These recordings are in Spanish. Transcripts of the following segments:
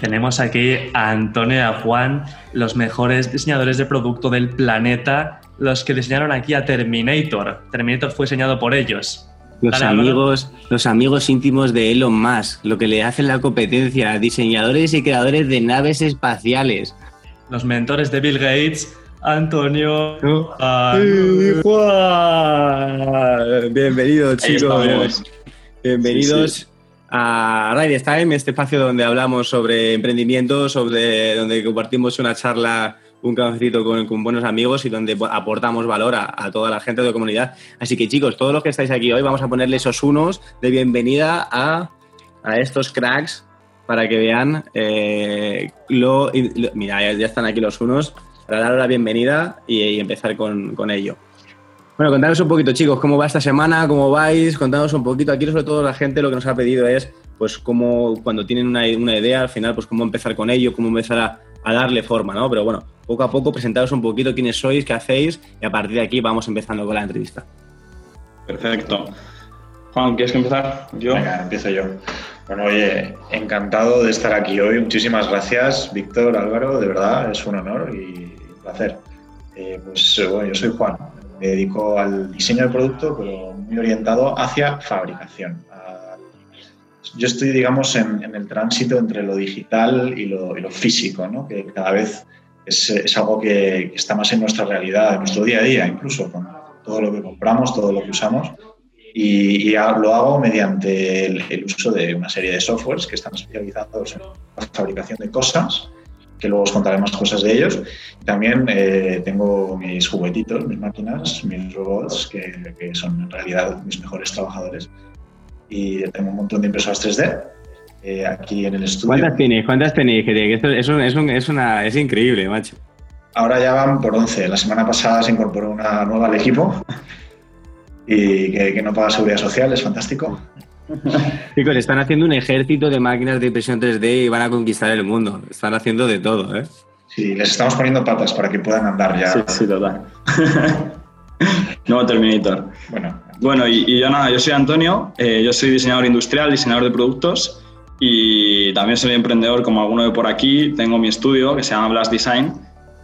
Tenemos aquí a Antonio y a Juan, los mejores diseñadores de producto del planeta, los que diseñaron aquí a Terminator. Terminator fue diseñado por ellos. Los amigos, los amigos íntimos de Elon Musk, lo que le hacen la competencia, diseñadores y creadores de naves espaciales. Los mentores de Bill Gates, Antonio. Juan. Bienvenidos, chicos. Bienvenidos a Ride Time, este espacio donde hablamos sobre emprendimiento, sobre donde compartimos una charla, un cafecito con, buenos amigos y donde aportamos valor a, toda la gente de la comunidad. Así que chicos, todos los que estáis aquí hoy, vamos a ponerle esos unos de bienvenida a, estos cracks para que vean eh, lo, Mira, ya, están aquí los unos, para dar la bienvenida y, empezar con, con ello. Bueno, contanos un poquito, chicos, cómo va esta semana, cómo vais, contanos un poquito. Aquí, sobre todo, la gente lo que nos ha pedido es, pues, cómo, cuando tienen una, idea, al final, pues, cómo empezar con ello, cómo empezar a, darle forma, ¿no? Pero bueno, poco a poco presentaros un poquito quiénes sois, qué hacéis, y a partir de aquí vamos empezando con la entrevista. Perfecto. Juan, ¿quieres empezar? Yo. Venga, empiezo yo. Bueno, oye, encantado de estar aquí hoy. Muchísimas gracias, Víctor, Álvaro, de verdad, es un honor y un placer. Eh, pues bueno, yo soy Juan, me dedico al diseño del producto, pero muy orientado hacia fabricación. Yo estoy, digamos, en, el tránsito entre lo digital y lo, físico, ¿no? que cada vez es, algo que, está más en nuestra realidad, en nuestro día a día, incluso con todo lo que compramos, todo lo que usamos. Y, lo hago mediante el, uso de una serie de softwares que están especializados en la fabricación de cosas que luego os contaré más cosas de ellos. También eh, tengo mis juguetitos, mis máquinas, mis robots, que, que, son en realidad mis mejores trabajadores. Y tengo un montón de impresoras 3D eh, aquí en el estudio. ¿Cuántas tenéis? ¿Cuántas tenéis? Es, es, una, es increíble, macho. Ahora ya van por 11. La semana pasada se incorporó una nueva al equipo y que, que no paga seguridad social, es fantástico. Chicos, están haciendo un ejército de máquinas de impresión 3D y van a conquistar el mundo. Están haciendo de todo, ¿eh? Sí, les estamos poniendo patas para que puedan andar ya. Sí, sí, total. Nuevo Terminator. Bueno, bueno y, yo nada, yo soy Antonio, eh, yo soy diseñador industrial, diseñador de productos y también soy emprendedor como alguno de por aquí. Tengo mi estudio que se llama Blast Design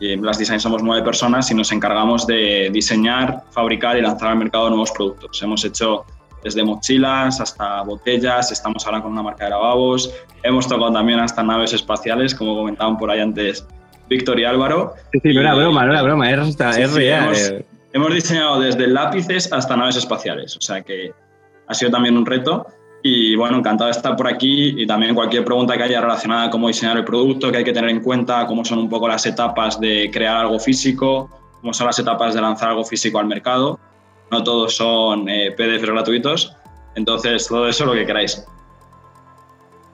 y en Blast Design somos nueve personas y nos encargamos de diseñar, fabricar y lanzar al mercado nuevos productos. Hemos hecho desde mochilas hasta botellas, estamos ahora con una marca de lavabos, hemos tocado también hasta naves espaciales, como comentaban por ahí antes Víctor y Álvaro. Sí, sí, no era broma, no era broma, es, real. Eh. Hemos, diseñado desde lápices hasta naves espaciales, o sea que ha sido también un reto. Y bueno, encantado de estar por aquí y también cualquier pregunta que haya relacionada a cómo diseñar el producto, que hay que tener en cuenta, cómo son un poco las etapas de crear algo físico, cómo son las etapas de lanzar algo físico al mercado no todos son eh, PDFs gratuitos, entonces todo eso lo que queráis.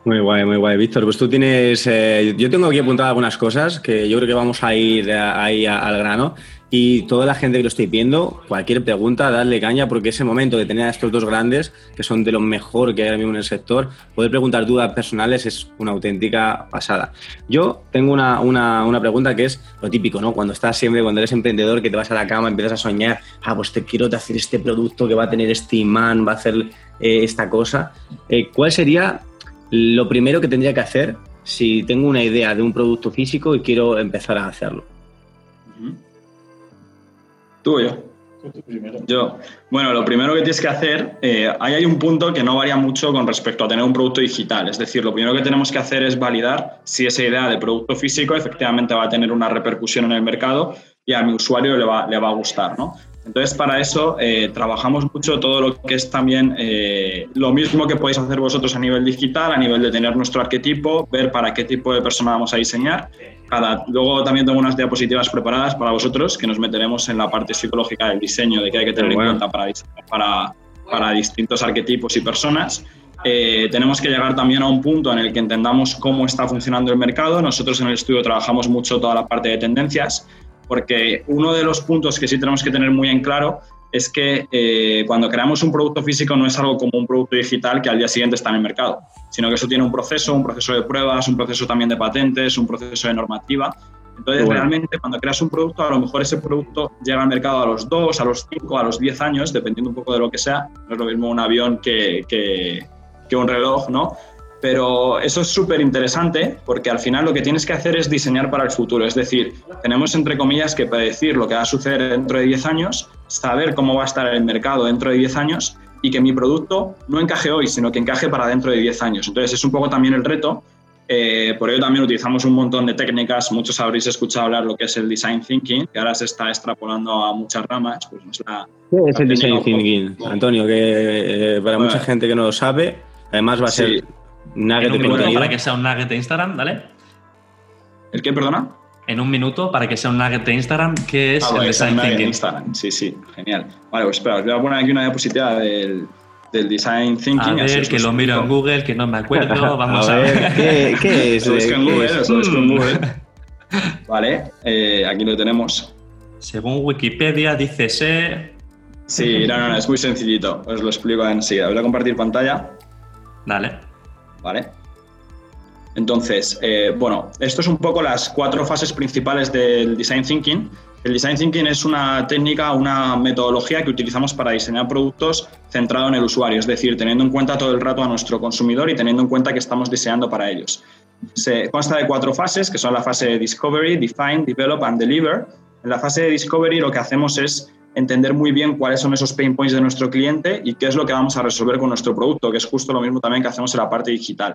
Muy guay, muy guay. Víctor, pues tú tienes. Eh, yo tengo aquí apuntadas algunas cosas que yo creo que vamos a ir ahí al grano. Y toda la gente que lo esté viendo, cualquier pregunta, darle caña, porque ese momento de tener a estos dos grandes, que son de lo mejor que hay ahora mismo en el sector, poder preguntar dudas personales es una auténtica pasada. Yo tengo una, una, una, pregunta que es lo típico, ¿no? Cuando estás siempre, cuando eres emprendedor, que te vas a la cama, empiezas a soñar, ah, pues te quiero hacer este producto que va a tener este imán, va a hacer eh, esta cosa. Eh, ¿Cuál sería lo primero que tendría que hacer si tengo una idea de un producto físico y quiero empezar a hacerlo? ¿Tú o yo? Yo. Bueno, lo primero que tienes que hacer, eh, ahí hay un punto que no varía mucho con respecto a tener un producto digital. Es decir, lo primero que tenemos que hacer es validar si esa idea de producto físico efectivamente va a tener una repercusión en el mercado y a mi usuario le va, le va a gustar. ¿no? Entonces, para eso eh, trabajamos mucho todo lo que es también eh, lo mismo que podéis hacer vosotros a nivel digital, a nivel de tener nuestro arquetipo, ver para qué tipo de persona vamos a diseñar. Cada, luego también tengo unas diapositivas preparadas para vosotros que nos meteremos en la parte psicológica del diseño, de qué hay que tener en cuenta para, para, para distintos arquetipos y personas. Eh, tenemos que llegar también a un punto en el que entendamos cómo está funcionando el mercado. Nosotros en el estudio trabajamos mucho toda la parte de tendencias porque uno de los puntos que sí tenemos que tener muy en claro es que eh, cuando creamos un producto físico no es algo como un producto digital que al día siguiente está en el mercado, sino que eso tiene un proceso, un proceso de pruebas, un proceso también de patentes, un proceso de normativa. Entonces, realmente, cuando creas un producto, a lo mejor ese producto llega al mercado a los 2, a los 5, a los 10 años, dependiendo un poco de lo que sea. No es lo mismo un avión que, que, que un reloj, ¿no? Pero eso es súper interesante porque al final lo que tienes que hacer es diseñar para el futuro. Es decir, tenemos entre comillas que predecir lo que va a suceder dentro de 10 años, saber cómo va a estar el mercado dentro de 10 años y que mi producto no encaje hoy, sino que encaje para dentro de 10 años. Entonces es un poco también el reto. Eh, por ello también utilizamos un montón de técnicas. Muchos habréis escuchado hablar lo que es el design thinking, que ahora se está extrapolando a muchas ramas. Pues es la, ¿Qué es el design thinking, Antonio? Que eh, para mucha gente que no lo sabe, además va a ser nugget en un minuto para que sea un nugget de Instagram, ¿vale? ¿El qué, perdona? En un minuto para que sea un nugget de Instagram, ¿qué es ah, el design thinking? Instagram. Sí, sí, genial. Vale, pues espera, os voy a poner aquí una diapositiva del, del design thinking. A ver, que lo miro en Google, que no me acuerdo. Vamos a, ver. ¿Qué, ¿Qué, es? Lo en Google, lo en Google. Vale, eh, aquí lo tenemos. Según Wikipedia, dice se. Sí, no, no, no, es muy sencillito. Os lo explico enseguida. Voy a compartir pantalla. Dale. ¿Vale? Entonces, eh, bueno, esto es un poco las cuatro fases principales del Design Thinking. El Design Thinking es una técnica, una metodología que utilizamos para diseñar productos centrado en el usuario, es decir, teniendo en cuenta todo el rato a nuestro consumidor y teniendo en cuenta que estamos diseñando para ellos. Se consta de cuatro fases, que son la fase de Discovery, Define, Develop and Deliver. En la fase de Discovery lo que hacemos es entender muy bien cuáles son esos pain points de nuestro cliente y qué es lo que vamos a resolver con nuestro producto, que es justo lo mismo también que hacemos en la parte digital.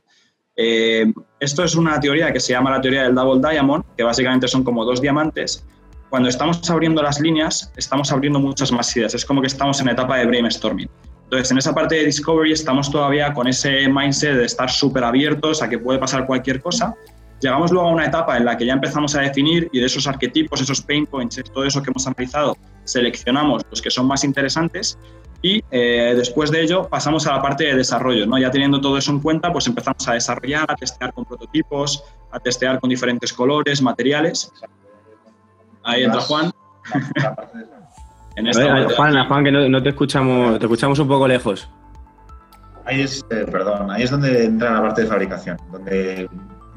Eh, esto es una teoría que se llama la teoría del Double Diamond, que básicamente son como dos diamantes. Cuando estamos abriendo las líneas, estamos abriendo muchas más ideas. Es como que estamos en etapa de brainstorming. Entonces, en esa parte de Discovery estamos todavía con ese mindset de estar súper abiertos a que puede pasar cualquier cosa. Llegamos luego a una etapa en la que ya empezamos a definir y de esos arquetipos, esos pain points, todo eso que hemos analizado, seleccionamos los que son más interesantes y eh, después de ello pasamos a la parte de desarrollo. ¿no? Ya teniendo todo eso en cuenta, pues empezamos a desarrollar, a testear con prototipos, a testear con diferentes colores, materiales. Ahí entra Juan. en Juan, Juan, que no, te escuchamos, te escuchamos un poco lejos. Ahí es, eh, perdón, ahí es donde entra la parte de fabricación, donde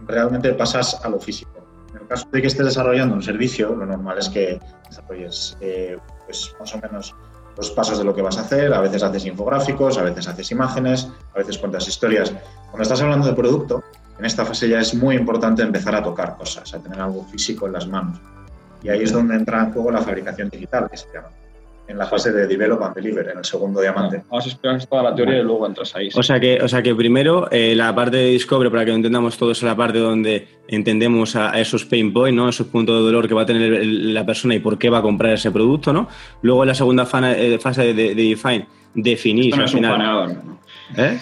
realmente pasas a lo físico. En el caso de que estés desarrollando un servicio, lo normal es que desarrolles eh, pues más o menos los pasos de lo que vas a hacer. A veces haces infográficos, a veces haces imágenes, a veces cuentas historias. Cuando estás hablando de producto, en esta fase ya es muy importante empezar a tocar cosas, a tener algo físico en las manos. Y ahí es donde entra en juego la fabricación digital, que se llama en la fase de Develop and Deliver, en el segundo diamante. Vamos a explicar toda la teoría y luego entras ahí. O sea que, o sea que primero eh, la parte de Discovery, para que lo entendamos todos, es la parte donde entendemos a, esos pain points, ¿no? esos puntos de dolor que va a tener la persona y por qué va a comprar ese producto. ¿no? Luego en la segunda eh, fase de, Define, definís al final. ¿Eh?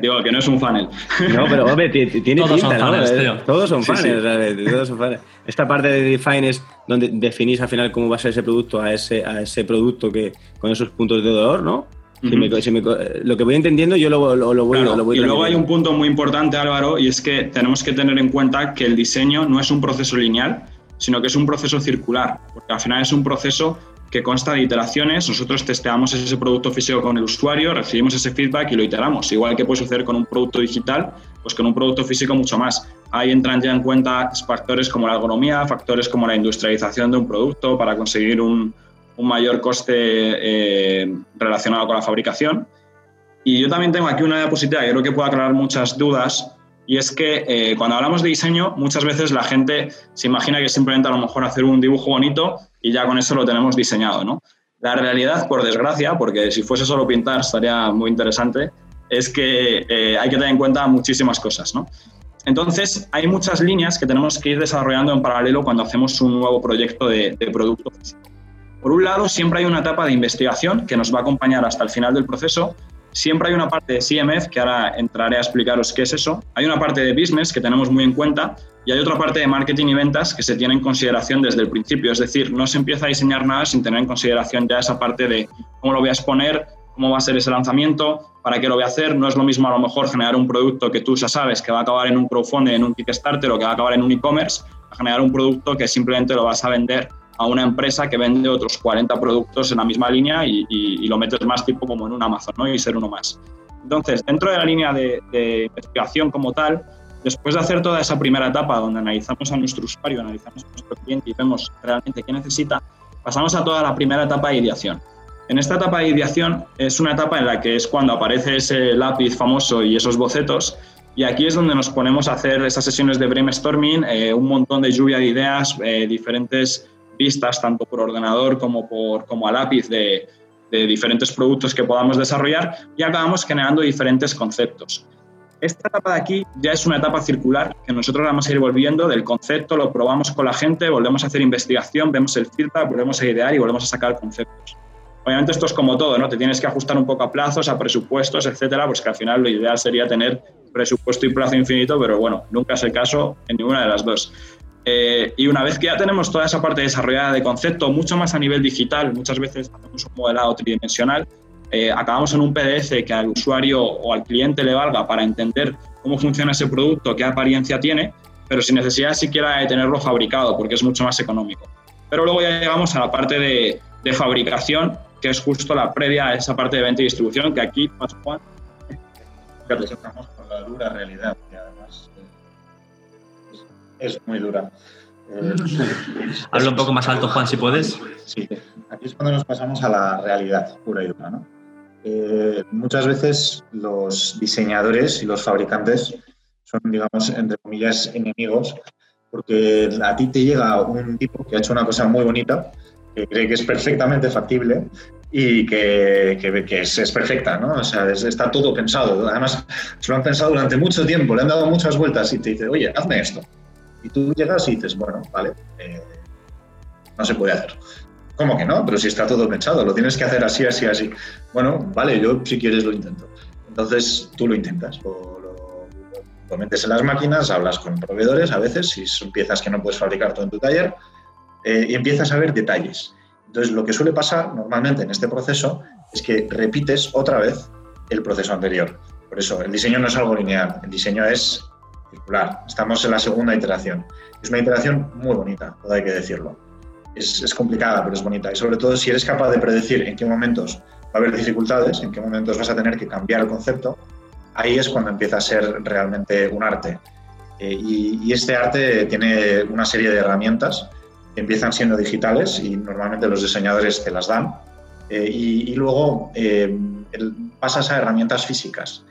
Digo, que no es un funnel. No, pero hombre, tiene todos pinta, son ¿no? Todos son funnels, todos son funnels. Esta parte de define es donde definís al final cómo va a ser ese producto a ese, a ese producto que con esos puntos de dolor, ¿no? lo que voy entendiendo yo lo, lo, voy, lo voy Y luego hay un punto muy importante, Álvaro, y es que tenemos que tener en cuenta que el diseño no es un proceso lineal, sino que es un proceso circular, porque al final es un proceso que consta de iteraciones. Nosotros testeamos ese producto físico con el usuario, recibimos ese feedback y lo iteramos. Igual que puede suceder con un producto digital, pues con un producto físico mucho más. Ahí entran ya en cuenta factores como la ergonomía, factores como la industrialización de un producto para conseguir un, mayor coste eh, relacionado con la fabricación. Y yo también tengo aquí una diapositiva que creo que puede aclarar muchas dudas. Y es que eh, cuando hablamos de diseño, muchas veces la gente se imagina que simplemente a lo mejor hacer un dibujo bonito y ya con eso lo tenemos diseñado, ¿no? La realidad, por desgracia, porque si fuese solo pintar estaría muy interesante, es que eh, hay que tener en cuenta muchísimas cosas, ¿no? Entonces, hay muchas líneas que tenemos que ir desarrollando en paralelo cuando hacemos un nuevo proyecto de, de producto. Por un lado, siempre hay una etapa de investigación que nos va a acompañar hasta el final del proceso. Siempre hay una parte de CMF, que ahora entraré a explicaros qué es eso. Hay una parte de business que tenemos muy en cuenta y hay otra parte de marketing y ventas que se tiene en consideración desde el principio. Es decir, no se empieza a diseñar nada sin tener en consideración ya esa parte de cómo lo voy a exponer, cómo va a ser ese lanzamiento, para qué lo voy a hacer. No es lo mismo a lo mejor generar un producto que tú ya sabes que va a acabar en un crowdfunding, en un Kickstarter o que va a acabar en un e-commerce, a generar un producto que simplemente lo vas a vender a una empresa que vende otros 40 productos en la misma línea y, lo metes más tipo como en un Amazon ¿no? y ser uno más. Entonces, dentro de la línea de, investigación como tal, Después de hacer toda esa primera etapa donde analizamos a nuestro usuario, analizamos a nuestro cliente y vemos realmente qué necesita, pasamos a toda la primera etapa de ideación. En esta etapa de ideación es una etapa en la que es cuando aparece ese lápiz famoso y esos bocetos Y aquí es donde nos ponemos a hacer esas sesiones de brainstorming, eh, un montón de lluvia de ideas, eh, diferentes vistas, tanto por ordenador como, por, como a lápiz, de, de diferentes productos que podamos desarrollar y acabamos generando diferentes conceptos. Esta etapa de aquí ya es una etapa circular que nosotros vamos a ir volviendo del concepto, lo probamos con la gente, volvemos a hacer investigación, vemos el feedback, volvemos a idear y volvemos a sacar conceptos. Obviamente esto es como todo, ¿no? Te tienes que ajustar un poco a plazos, a presupuestos, etcétera, pues que al final lo ideal sería tener presupuesto y plazo infinito, pero bueno, nunca es el caso en ninguna de las dos. Eh, y una vez que ya tenemos toda esa parte desarrollada de concepto, mucho más a nivel digital, muchas veces hacemos un modelado tridimensional, eh, acabamos en un PDF que al usuario o al cliente le valga para entender cómo funciona ese producto, qué apariencia tiene, pero sin necesidad siquiera de tenerlo fabricado, porque es mucho más económico. Pero luego ya llegamos a la parte de, fabricación, que es justo la previa a esa parte de venta y distribución, que aquí, más Juan. Que con la dura realidad, es, muy dura. Eh, Habla un poco más alto, Juan, si puedes. Sí, aquí es cuando nos pasamos a la realidad pura y dura. ¿no? Eh, muchas veces los diseñadores y los fabricantes son, digamos, entre comillas, enemigos, porque a ti te llega un tipo que ha hecho una cosa muy bonita, que cree que es perfectamente factible y que, que, que es, es, perfecta, ¿no? O sea, es, está todo pensado. Además, se lo han pensado durante mucho tiempo, le han dado muchas vueltas y te dice, oye, hazme esto. Y tú llegas y dices, bueno, vale, eh, no se puede hacer. ¿Cómo que no? Pero si está todo pensado, lo tienes que hacer así, así, así. Bueno, vale, yo si quieres lo intento. Entonces tú lo intentas, o lo, metes en las máquinas, hablas con proveedores a veces, si son piezas que no puedes fabricar tú en tu taller, eh, y empiezas a ver detalles. Entonces lo que suele pasar normalmente en este proceso es que repites otra vez el proceso anterior. Por eso, el diseño no es algo lineal, el diseño es circular. Estamos en la segunda iteración. Es una iteración muy bonita, todo hay que decirlo. Es, es, complicada, pero es bonita. Y sobre todo, si eres capaz de predecir en qué momentos va a haber dificultades, en qué momentos vas a tener que cambiar el concepto, ahí es cuando empieza a ser realmente un arte. Eh, y, y, este arte tiene una serie de herramientas que empiezan siendo digitales y normalmente los diseñadores te las dan. Eh, y, y, luego eh, el, pasas a herramientas físicas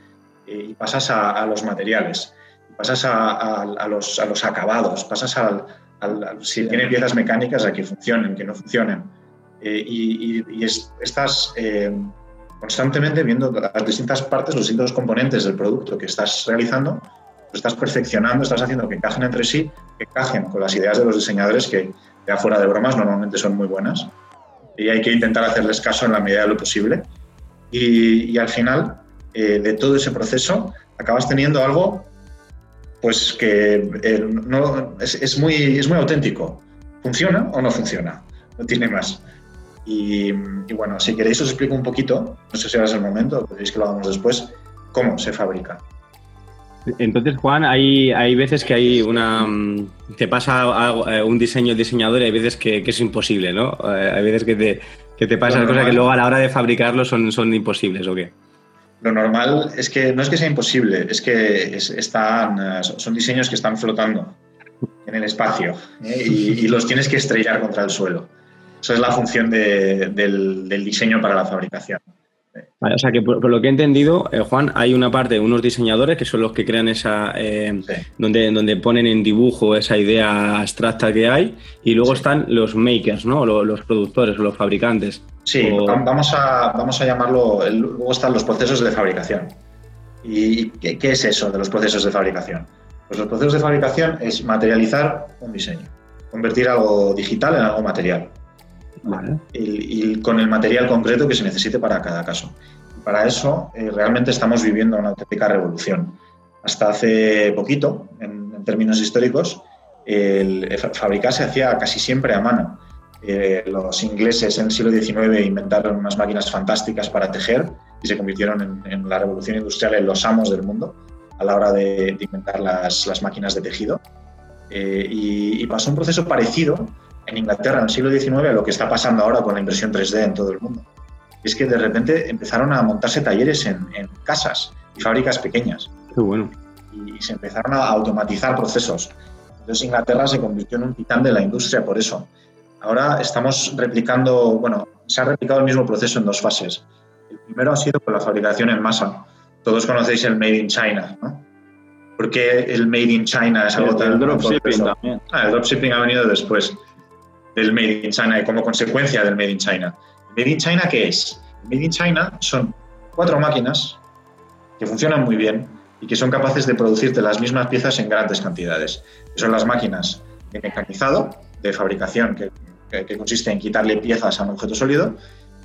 y pasas a, a los materiales pasas a, a, a, los, a los, acabados, pasas al, al, si tiene piezas mecánicas a que funcionen, que no funcionen. Eh, y, y, y es, estás eh, constantemente viendo las distintas partes, los distintos componentes del producto que estás realizando, lo estás perfeccionando, estás haciendo que encajen entre sí, que encajen con las ideas de los diseñadores que, ya fuera de bromas, normalmente son muy buenas. Y hay que intentar hacerles caso en la medida de lo posible. Y, y al final eh, de todo ese proceso acabas teniendo algo pues que eh, no, es, es, muy, es muy auténtico. ¿Funciona o no funciona? No tiene más. Y, y, bueno, si queréis os explico un poquito, no sé si ahora es el momento, podéis que lo hagamos después, cómo se fabrica. Entonces, Juan, hay, hay veces que hay una. Te pasa algo, un diseño el diseñador y hay veces que, que es imposible, ¿no? Hay veces que te, que te pasan cosas que luego a la hora de fabricarlo son, son imposibles, ¿o qué? Lo normal es que no es que sea imposible, es que es, están, son diseños que están flotando en el espacio ¿eh? y, y, los tienes que estrellar contra el suelo. Esa es la función de, del, del, diseño para la fabricación. Vale, o sea que por, por, lo que he entendido, eh, Juan, hay una parte de unos diseñadores que son los que crean esa, eh, sí. donde, donde ponen en dibujo esa idea abstracta que hay, y luego sí. están los makers, ¿no? Los, los productores, los fabricantes. Sí, o... vamos, a, vamos a llamarlo, luego están los procesos de fabricación. ¿Y qué, qué es eso de los procesos de fabricación? Pues los procesos de fabricación es materializar un diseño, convertir algo digital en algo material. Vale. Y, y, con el material concreto que se necesite para cada caso. Y para eso eh, realmente estamos viviendo una auténtica revolución. Hasta hace poquito, en, en términos históricos, el, el, fabricar se hacía casi siempre a mano. Eh, los ingleses en el siglo XIX inventaron unas máquinas fantásticas para tejer y se convirtieron en, en la revolución industrial en los amos del mundo a la hora de, de inventar las, las, máquinas de tejido. Eh, y, y pasó un proceso parecido en Inglaterra en el siglo XIX a lo que está pasando ahora con la impresión 3D en todo el mundo. Es que de repente empezaron a montarse talleres en, en casas y fábricas pequeñas. Qué bueno. Y, y, se empezaron a automatizar procesos. Entonces Inglaterra se convirtió en un titán de la industria por eso. Ahora estamos replicando, bueno, se ha replicado el mismo proceso en dos fases. El primero ha sido con la fabricación en masa. Todos conocéis el Made in China, ¿no? ¿Por qué el Made in China es algo tan... El dropshipping también. Ah, el dropshipping ha venido después del Made in China y como consecuencia del Made in China. ¿El Made in China qué es? El Made in China son cuatro máquinas que funcionan muy bien y que son capaces de producirte las mismas piezas en grandes cantidades. Son las máquinas de mecanizado, de fabricación, que, consiste en quitarle piezas a un objeto sólido,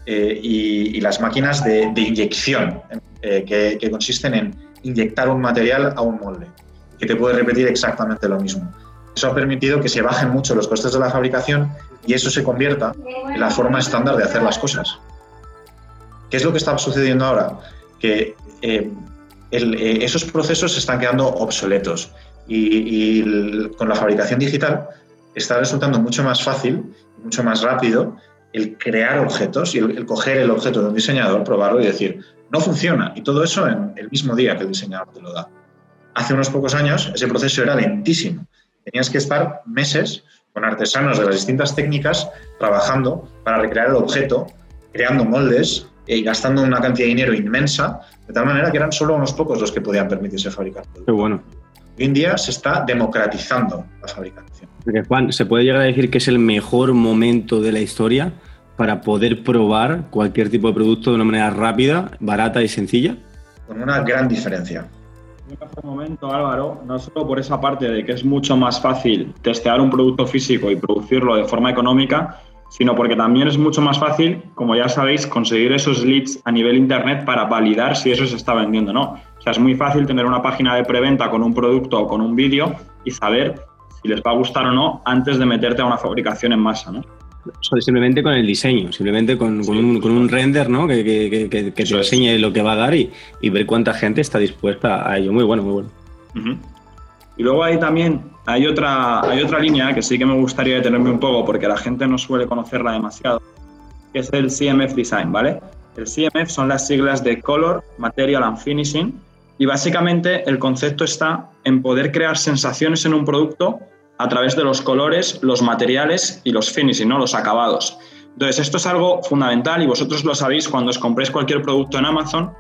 eh, y, las máquinas de, inyección, eh, que, consisten en inyectar un material a un molde, que te puede repetir exactamente lo mismo. Eso ha permitido que se bajen mucho los costes de la fabricación y eso se convierta en la forma estándar de hacer las cosas. ¿Qué es lo que está sucediendo ahora? Que eh, esos procesos se están quedando obsoletos y, con la fabricación digital está resultando mucho más fácil, mucho más rápido el crear objetos y el, coger el objeto de un diseñador, probarlo y decir, no funciona. Y todo eso en el mismo día que el diseñador te lo da. Hace unos pocos años ese proceso era lentísimo. Tenías que estar meses con artesanos de las distintas técnicas trabajando para recrear el objeto, creando moldes y gastando una cantidad de dinero inmensa, de tal manera que eran solo unos pocos los que podían permitirse fabricar. Qué bueno. Hoy en día se está democratizando la fabricación. Porque, Juan, ¿se puede llegar a decir que es el mejor momento de la historia para poder probar cualquier tipo de producto de una manera rápida, barata y sencilla? Con una gran diferencia. Es el mejor momento, Álvaro, no solo por esa parte de que es mucho más fácil testear un producto físico y producirlo de forma económica, sino porque también es mucho más fácil, como ya sabéis, conseguir esos leads a nivel internet para validar si eso se está vendiendo o no. O sea, es muy fácil tener una página de preventa con un producto o con un vídeo y saber si les va a gustar o no antes de meterte a una fabricación en masa, ¿no? simplemente con el diseño, simplemente con, un, render ¿no? que, que, que, te enseñe lo que va a dar y, ver cuánta gente está dispuesta a ello. Muy bueno, muy bueno. Y luego hay también hay otra, hay otra línea que sí que me gustaría detenerme un poco porque la gente no suele conocerla demasiado, que es el CMF Design, ¿vale? El CMF son las siglas de Color, Material and Finishing y básicamente el concepto está en poder crear sensaciones en un producto a través de los colores, los materiales y los finishing, ¿no? los acabados. Entonces, esto es algo fundamental y vosotros lo sabéis cuando os compréis cualquier producto en Amazon,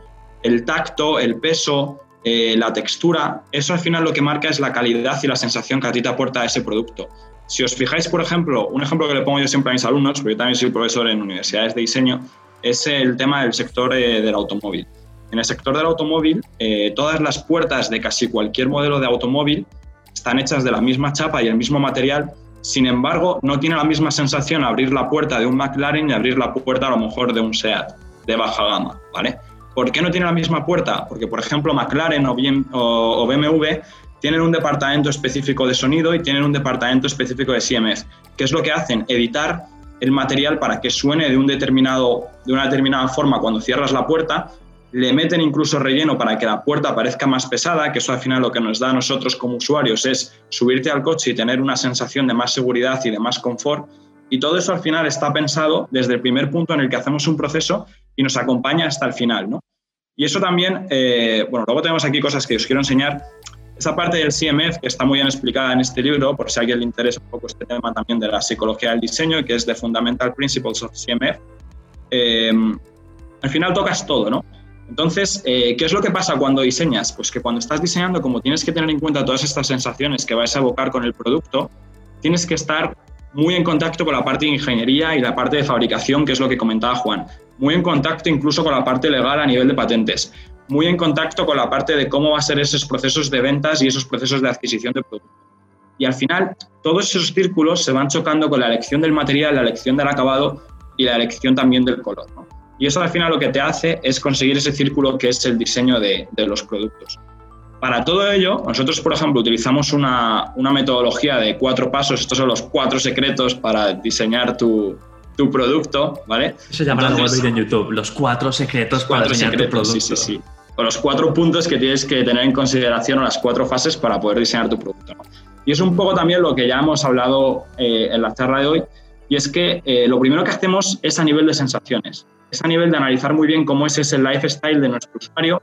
el tacto, el peso, eh, la textura, eso al final lo que marca es la calidad y la sensación que a ti te aporta ese producto. Si os fijáis, por ejemplo, un ejemplo que le pongo yo siempre a mis alumnos, porque yo también soy profesor en universidades de diseño, es el tema del sector eh, del automóvil. En el sector del automóvil, eh, todas las puertas de casi cualquier modelo de automóvil están hechas de la misma chapa y el mismo material, sin embargo, no tiene la misma sensación abrir la puerta de un McLaren y abrir la puerta a lo mejor de un SEAT de baja gama, ¿vale? ¿Por qué no tiene la misma puerta? Porque, por ejemplo, McLaren o, BMW tienen un departamento específico de sonido y tienen un departamento específico de CMF. ¿Qué es lo que hacen? Editar el material para que suene de, un determinado, de una determinada forma cuando cierras la puerta. Le meten incluso relleno para que la puerta parezca más pesada, que eso al final lo que nos da a nosotros como usuarios es subirte al coche y tener una sensación de más seguridad y de más confort. Y todo eso al final está pensado desde el primer punto en el que hacemos un proceso y nos acompaña hasta el final, ¿no? Y eso también, eh, bueno, luego tenemos aquí cosas que os quiero enseñar. Esa parte del CMF, que está muy bien explicada en este libro, por si a alguien le interesa un poco este tema también de la psicología del diseño, que es de Fundamental Principles of CMF, eh, al final tocas todo, ¿no? Entonces, eh, ¿qué es lo que pasa cuando diseñas? Pues que cuando estás diseñando, como tienes que tener en cuenta todas estas sensaciones que vais a evocar con el producto, tienes que estar muy en contacto con la parte de ingeniería y la parte de fabricación, que es lo que comentaba Juan muy en contacto incluso con la parte legal a nivel de patentes, muy en contacto con la parte de cómo va a ser esos procesos de ventas y esos procesos de adquisición de productos. Y al final, todos esos círculos se van chocando con la elección del material, la elección del acabado y la elección también del color. Y eso al final lo que te hace es conseguir ese círculo que es el diseño de, de los productos. Para todo ello, nosotros, por ejemplo, utilizamos una, una metodología de cuatro pasos. Estos son los cuatro secretos para diseñar tu, tu producto, ¿vale? Eso se llama vídeo en YouTube, los cuatro secretos para diseñar tu producto. Sí, sí, sí. O los cuatro puntos que tienes que tener en consideración o las cuatro fases para poder diseñar tu producto. Y es un poco también lo que ya hemos hablado eh, en la charla de hoy, y es que eh, lo primero que hacemos es a nivel de sensaciones, es a nivel de analizar muy bien cómo es ese lifestyle de nuestro usuario,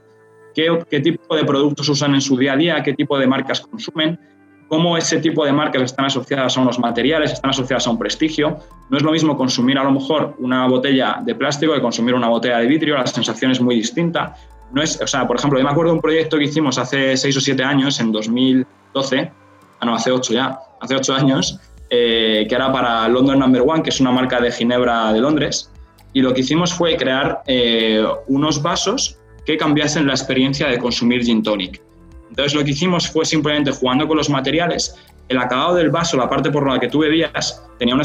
qué, qué tipo de productos usan en su día a día, qué tipo de marcas consumen, cómo ese tipo de marcas están asociadas a unos materiales, están asociadas a un prestigio. No es lo mismo consumir a lo mejor una botella de plástico que consumir una botella de vidrio, la sensación es muy distinta. no es, o sea, por ejemplo, yo me acuerdo de un proyecto que hicimos hace seis o siete años, en 2012, ah, no, hace ocho ya, hace ocho años, eh, que era para London Number One, que es una marca de Ginebra de Londres, y lo que hicimos fue crear eh, unos vasos que cambiasen la experiencia de consumir gin tonic. Entonces lo que hicimos fue simplemente jugando con los materiales, el acabado del vaso, la parte por la que tú bebías, tenía una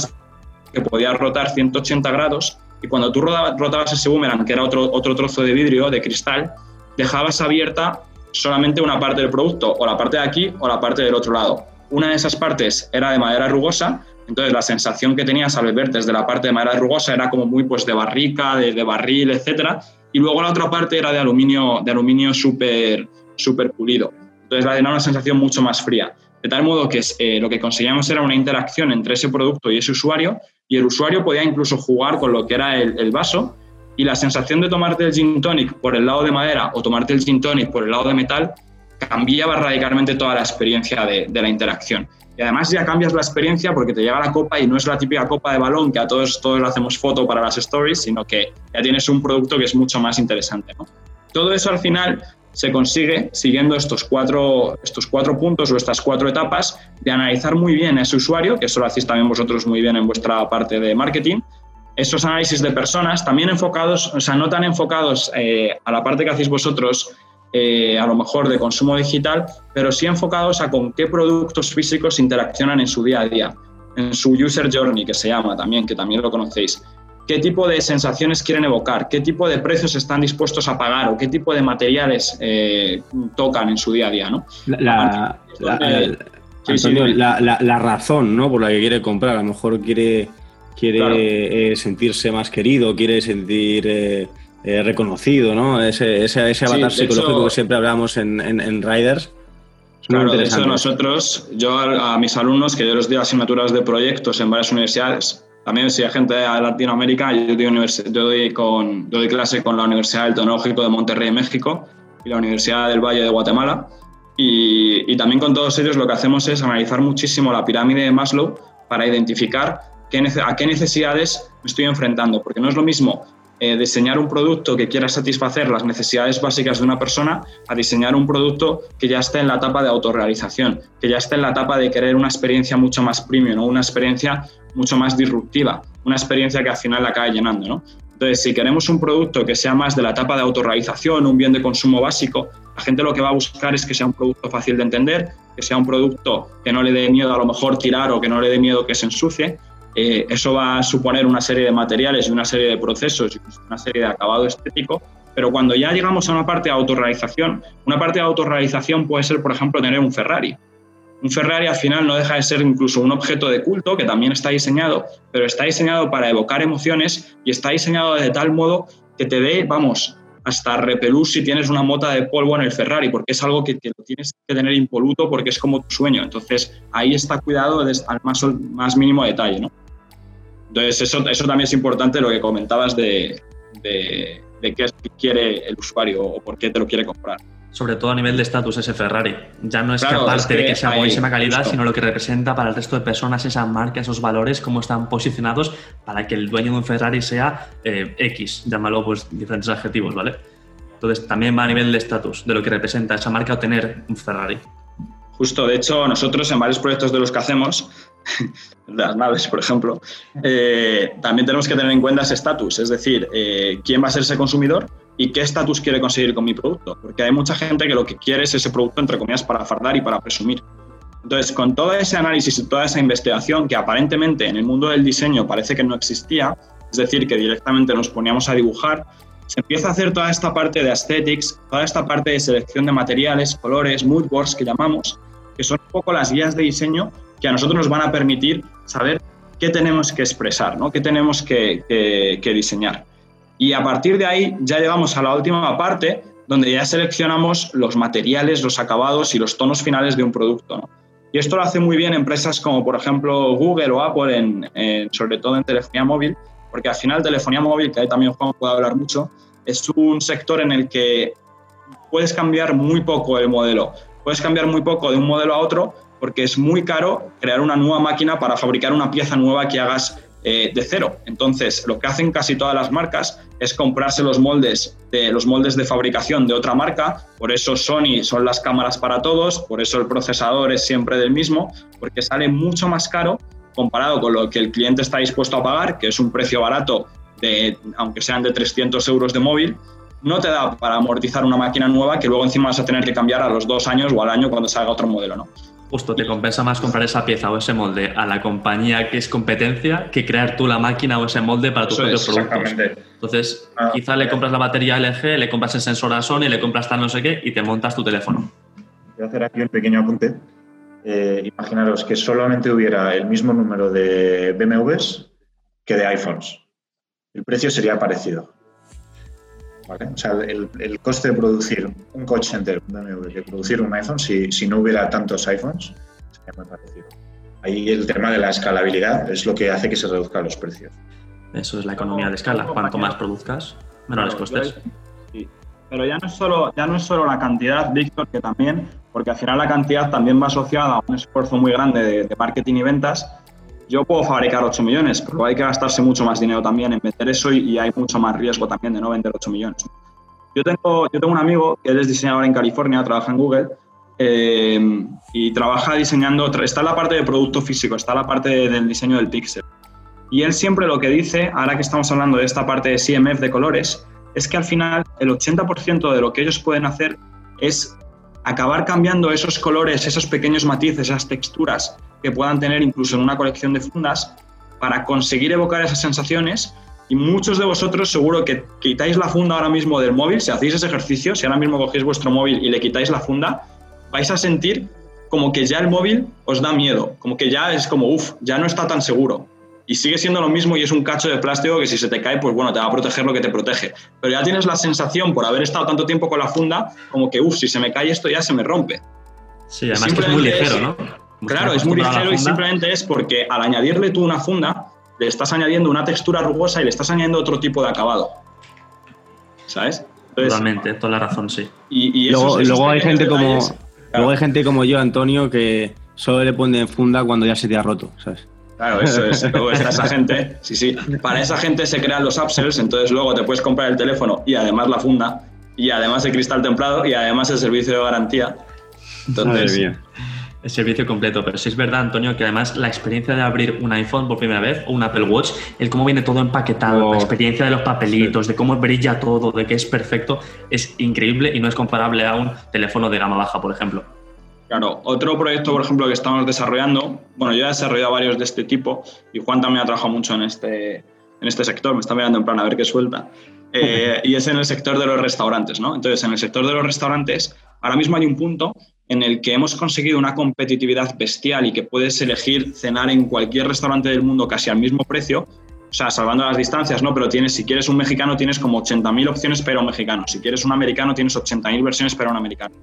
que podía rotar 180 grados y cuando tú rotabas ese boomerang, que era otro, otro trozo de vidrio, de cristal, dejabas abierta solamente una parte del producto, o la parte de aquí o la parte del otro lado. Una de esas partes era de madera rugosa, entonces la sensación que tenías al beber desde la parte de madera rugosa era como muy pues de barrica, de, barril, etcétera, y luego la otra parte era de aluminio, de aluminio súper super pulido. Entonces la era una sensación mucho más fría. De tal modo que eh, lo que conseguíamos era una interacción entre ese producto y ese usuario, y el usuario podía incluso jugar con lo que era el, vaso, y la sensación de tomarte el gin tonic por el lado de madera o tomarte el gin tonic por el lado de metal cambiaba radicalmente toda la experiencia de, la interacción. Y además ya cambias la experiencia porque te llega la copa y no es la típica copa de balón que a todos, todos le hacemos foto para las stories, sino que ya tienes un producto que es mucho más interesante. Todo eso al final se consigue siguiendo estos cuatro, estos cuatro puntos o estas cuatro etapas de analizar muy bien a ese usuario, que eso lo hacéis también vosotros muy bien en vuestra parte de marketing, esos análisis de personas, también enfocados, o sea, no tan enfocados eh, a la parte que hacéis vosotros, eh, a lo mejor de consumo digital, pero sí enfocados a con qué productos físicos interaccionan en su día a día, en su user journey, que se llama también, que también lo conocéis qué tipo de sensaciones quieren evocar, qué tipo de precios están dispuestos a pagar o qué tipo de materiales eh, tocan en su día a día. ¿no? La, la, razón ¿no? por la que quiere comprar, a lo mejor quiere, quiere eh, sentirse más querido, quiere sentir... Eh, reconocido, ¿no? Ese, ese, ese avatar psicológico que siempre hablamos en, en, Riders. Claro, de hecho nosotros, yo a, a, mis alumnos, que yo les doy asignaturas de proyectos en varias universidades, también si hay gente de Latinoamérica, yo doy, con, doy clase con la Universidad del Tecnológico de Monterrey, México, y la Universidad del Valle de Guatemala. Y, también con todos ellos lo que hacemos es analizar muchísimo la pirámide de Maslow para identificar qué, a qué necesidades me estoy enfrentando, porque no es lo mismo eh, diseñar un producto que quiera satisfacer las necesidades básicas de una persona a diseñar un producto que ya esté en la etapa de autorrealización, que ya esté en la etapa de querer una experiencia mucho más premium, una experiencia mucho más disruptiva, una experiencia que al final la acabe llenando. ¿no? Entonces, si queremos un producto que sea más de la etapa de autorrealización, un bien de consumo básico, la gente lo que va a buscar es que sea un producto fácil de entender, que sea un producto que no le dé miedo a lo mejor tirar o que no le dé miedo que se ensucie, eh, eso va a suponer una serie de materiales y una serie de procesos y una serie de acabado estético, pero cuando ya llegamos a una parte de autorrealización, una parte de autorrealización puede ser, por ejemplo, tener un Ferrari. Un Ferrari al final no deja de ser incluso un objeto de culto que también está diseñado, pero está diseñado para evocar emociones y está diseñado de tal modo que te dé, vamos, hasta repelús si tienes una mota de polvo en el Ferrari, porque es algo que, lo tienes que tener impoluto porque es como tu sueño. Entonces, ahí está cuidado al más, mínimo detalle, ¿no? Entonces, eso, eso también es importante lo que comentabas de, de, qué es que quiere el usuario o por qué te lo quiere comprar. Sobre todo a nivel de estatus ese Ferrari. Ya no es que aparte de que sea buenísima calidad, sino lo que representa para el resto de personas esa marca, esos valores, cómo están posicionados para que el dueño de un Ferrari sea eh, X, llámalo pues diferentes adjetivos, ¿vale? Entonces también va a nivel de estatus, de lo que representa esa marca o tener un Ferrari. Justo, de hecho, nosotros en varios proyectos de los que hacemos, las naves, por ejemplo, eh, también tenemos que tener en cuenta ese estatus, es decir, eh, quién va a ser ese consumidor y qué estatus quiere conseguir con mi producto, porque hay mucha gente que lo que quiere es ese producto, entre comillas, para fardar y para presumir. Entonces, con todo ese análisis y toda esa investigación que aparentemente en el mundo del diseño parece que no existía, es decir, que directamente nos poníamos a dibujar, se empieza a hacer toda esta parte de aesthetics, toda esta parte de selección de materiales, colores, mood boards que llamamos, que son un poco las guías de diseño que a nosotros nos van a permitir saber qué tenemos que expresar, ¿no? qué tenemos que, diseñar. Y a partir de ahí ya llegamos a la última parte donde ya seleccionamos los materiales, los acabados y los tonos finales de un producto. Y esto lo hace muy bien empresas como por ejemplo Google o Apple, sobre todo en telefonía móvil, porque al final telefonía móvil, que ahí también Juan puede hablar mucho, es un sector en el que puedes cambiar muy poco el modelo puedes cambiar muy poco de un modelo a otro porque es muy caro crear una nueva máquina para fabricar una pieza nueva que hagas eh, de cero. Entonces, lo que hacen casi todas las marcas es comprarse los moldes de los moldes de fabricación de otra marca. Por eso Sony son las cámaras para todos, por eso el procesador es siempre del mismo, porque sale mucho más caro comparado con lo que el cliente está dispuesto a pagar, que es un precio barato de, aunque sean de 300 euros de móvil, no te da para amortizar una máquina nueva que luego encima vas a tener que cambiar a los dos años o al año cuando salga otro modelo, ¿no? Justo, te compensa más comprar esa pieza o ese molde a la compañía que es competencia que crear tú la máquina o ese molde para tus propios productos. Entonces, ah, quizá le compras la batería LG, le compras el sensor a Sony, le compras tal no sé qué y te montas tu teléfono. Voy a hacer aquí un pequeño apunte. Eh, imaginaros que solamente hubiera el mismo número de BMWs que de iPhones. El precio sería parecido. O sea, el, coste de producir un coche entero, de producir un iPhone, si, si, no hubiera tantos iPhones, sería muy parecido. Ahí el tema de la escalabilidad es lo que hace que se reduzcan los precios. Eso es la economía de escala. Cuanto más produzcas, menores costes. Sí. Pero ya no, es solo, ya no es solo la cantidad, Víctor, que también, porque al final la cantidad también va asociada a un esfuerzo muy grande de, de marketing y ventas, yo puedo fabricar 8 millones, pero hay que gastarse mucho más dinero también en meter eso y, hay mucho más riesgo también de no vender 8 millones. Yo tengo, yo tengo un amigo que él es diseñador en California, trabaja en Google eh, y trabaja diseñando, está la parte de producto físico, está la parte del diseño del pixel. Y él siempre lo que dice, ahora que estamos hablando de esta parte de CMF de colores, es que al final el 80% de lo que ellos pueden hacer es acabar cambiando esos colores, esos pequeños matices, esas texturas que puedan tener incluso en una colección de fundas para conseguir evocar esas sensaciones. Y muchos de vosotros seguro que quitáis la funda ahora mismo del móvil, si hacéis ese ejercicio, si ahora mismo cogéis vuestro móvil y le quitáis la funda, vais a sentir como que ya el móvil os da miedo, como que ya es como, uff, ya no está tan seguro. Y sigue siendo lo mismo y es un cacho de plástico que si se te cae, pues bueno, te va a proteger lo que te protege. Pero ya tienes la sensación, por haber estado tanto tiempo con la funda, como que, uff, si se me cae esto ya se me rompe. Sí, además que es muy ligero, ¿no? Claro, es muy ligero y simplemente es porque al añadirle tú una funda, le estás añadiendo una textura rugosa y le estás añadiendo otro tipo de acabado. ¿Sabes? Totalmente, toda la razón, sí. Y, luego, hay gente como luego hay gente como yo, Antonio, que solo le pone funda cuando ya se te ha roto, ¿sabes? Claro, eso es. Luego está esa gente. Sí, sí. Para esa gente se crean los upsells, entonces luego te puedes comprar el teléfono y además la funda, y además el cristal templado, y además el servicio de garantía. Entonces, el servicio completo. Pero sí es verdad, Antonio, que además la experiencia de abrir un iPhone por primera vez o un Apple Watch, el cómo viene todo empaquetado, la oh, experiencia de los papelitos, de cómo brilla todo, de que es perfecto, es increíble y no es comparable a un teléfono de gama baja, por ejemplo. Claro, otro proyecto, por ejemplo, que estamos desarrollando, bueno, yo he desarrollado varios de este tipo y Juan también ha trabajado mucho en este, en este sector, me está mirando en plan a ver qué suelta, eh, y es en el sector de los restaurantes, ¿no? Entonces, en el sector de los restaurantes, ahora mismo hay un punto en el que hemos conseguido una competitividad bestial y que puedes elegir cenar en cualquier restaurante del mundo casi al mismo precio, o sea, salvando las distancias, ¿no? Pero tienes, si quieres un mexicano, tienes como 80.000 opciones para un mexicano. Si quieres un americano, tienes 80.000 versiones para un americano.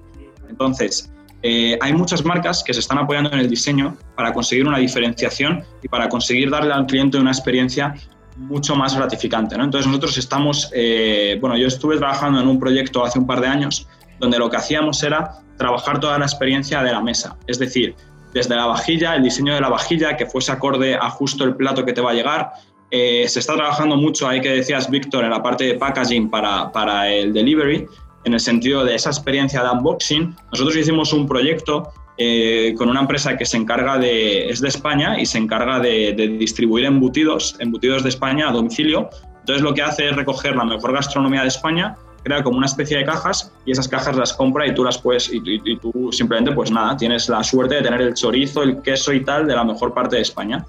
Entonces, eh, hay muchas marcas que se están apoyando en el diseño para conseguir una diferenciación y para conseguir darle al cliente una experiencia mucho más gratificante. ¿no? Entonces nosotros estamos, eh, bueno, yo estuve trabajando en un proyecto hace un par de años donde lo que hacíamos era trabajar toda la experiencia de la mesa, es decir, desde la vajilla, el diseño de la vajilla, que fuese acorde a justo el plato que te va a llegar. Eh, se está trabajando mucho, ahí que decías, Víctor, en la parte de packaging para, para el delivery, en el sentido de esa experiencia de unboxing. Nosotros hicimos un proyecto eh, con una empresa que se encarga de, es de España y se encarga de, distribuir embutidos, embutidos de España a domicilio. Entonces lo que hace es recoger la mejor gastronomía de España crea como una especie de cajas y esas cajas las compra y tú las puedes, y, tú simplemente, pues nada, tienes la suerte de tener el chorizo, el queso y tal de la mejor parte de España.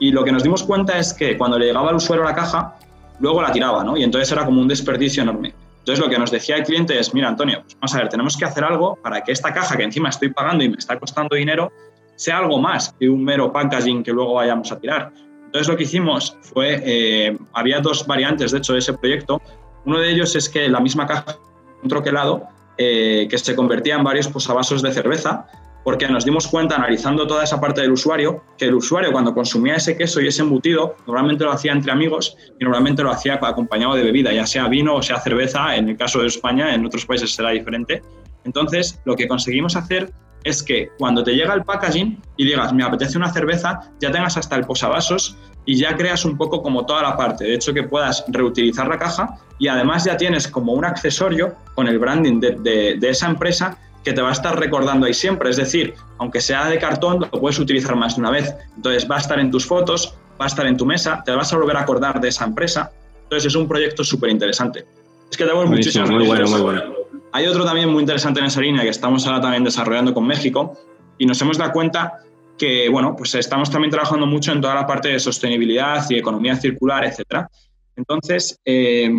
Y lo que nos dimos cuenta es que cuando le llegaba al usuario la caja, luego la tiraba, ¿no? Y entonces era como un desperdicio enorme. Entonces lo que nos decía el cliente es, mira Antonio, pues vamos a ver, tenemos que hacer algo para que esta caja que encima estoy pagando y me está costando dinero, sea algo más que un mero packaging que luego vayamos a tirar. Entonces lo que hicimos fue, eh, había dos variantes de hecho de ese proyecto. Uno de ellos es que la misma caja, un troquelado, eh, que se convertía en varios posavasos de cerveza, porque nos dimos cuenta, analizando toda esa parte del usuario, que el usuario cuando consumía ese queso y ese embutido, normalmente lo hacía entre amigos y normalmente lo hacía acompañado de bebida, ya sea vino o sea cerveza, en el caso de España, en otros países será diferente. Entonces, lo que conseguimos hacer es que cuando te llega el packaging y digas, me apetece una cerveza, ya tengas hasta el posavasos y ya creas un poco como toda la parte. De hecho, que puedas reutilizar la caja y además ya tienes como un accesorio con el branding de, de esa empresa que te va a estar recordando ahí siempre. Es decir, aunque sea de cartón, lo puedes utilizar más de una vez. Entonces va a estar en tus fotos, va a estar en tu mesa, te vas a volver a acordar de esa empresa. Entonces es un proyecto súper interesante. Es que tenemos muchísimos. Muy bueno, muy bueno. Hay otro también muy interesante en esa línea que estamos ahora también desarrollando con México y nos hemos dado cuenta que, bueno, pues estamos también trabajando mucho en toda la parte de sostenibilidad y economía circular, etcétera. Entonces, eh,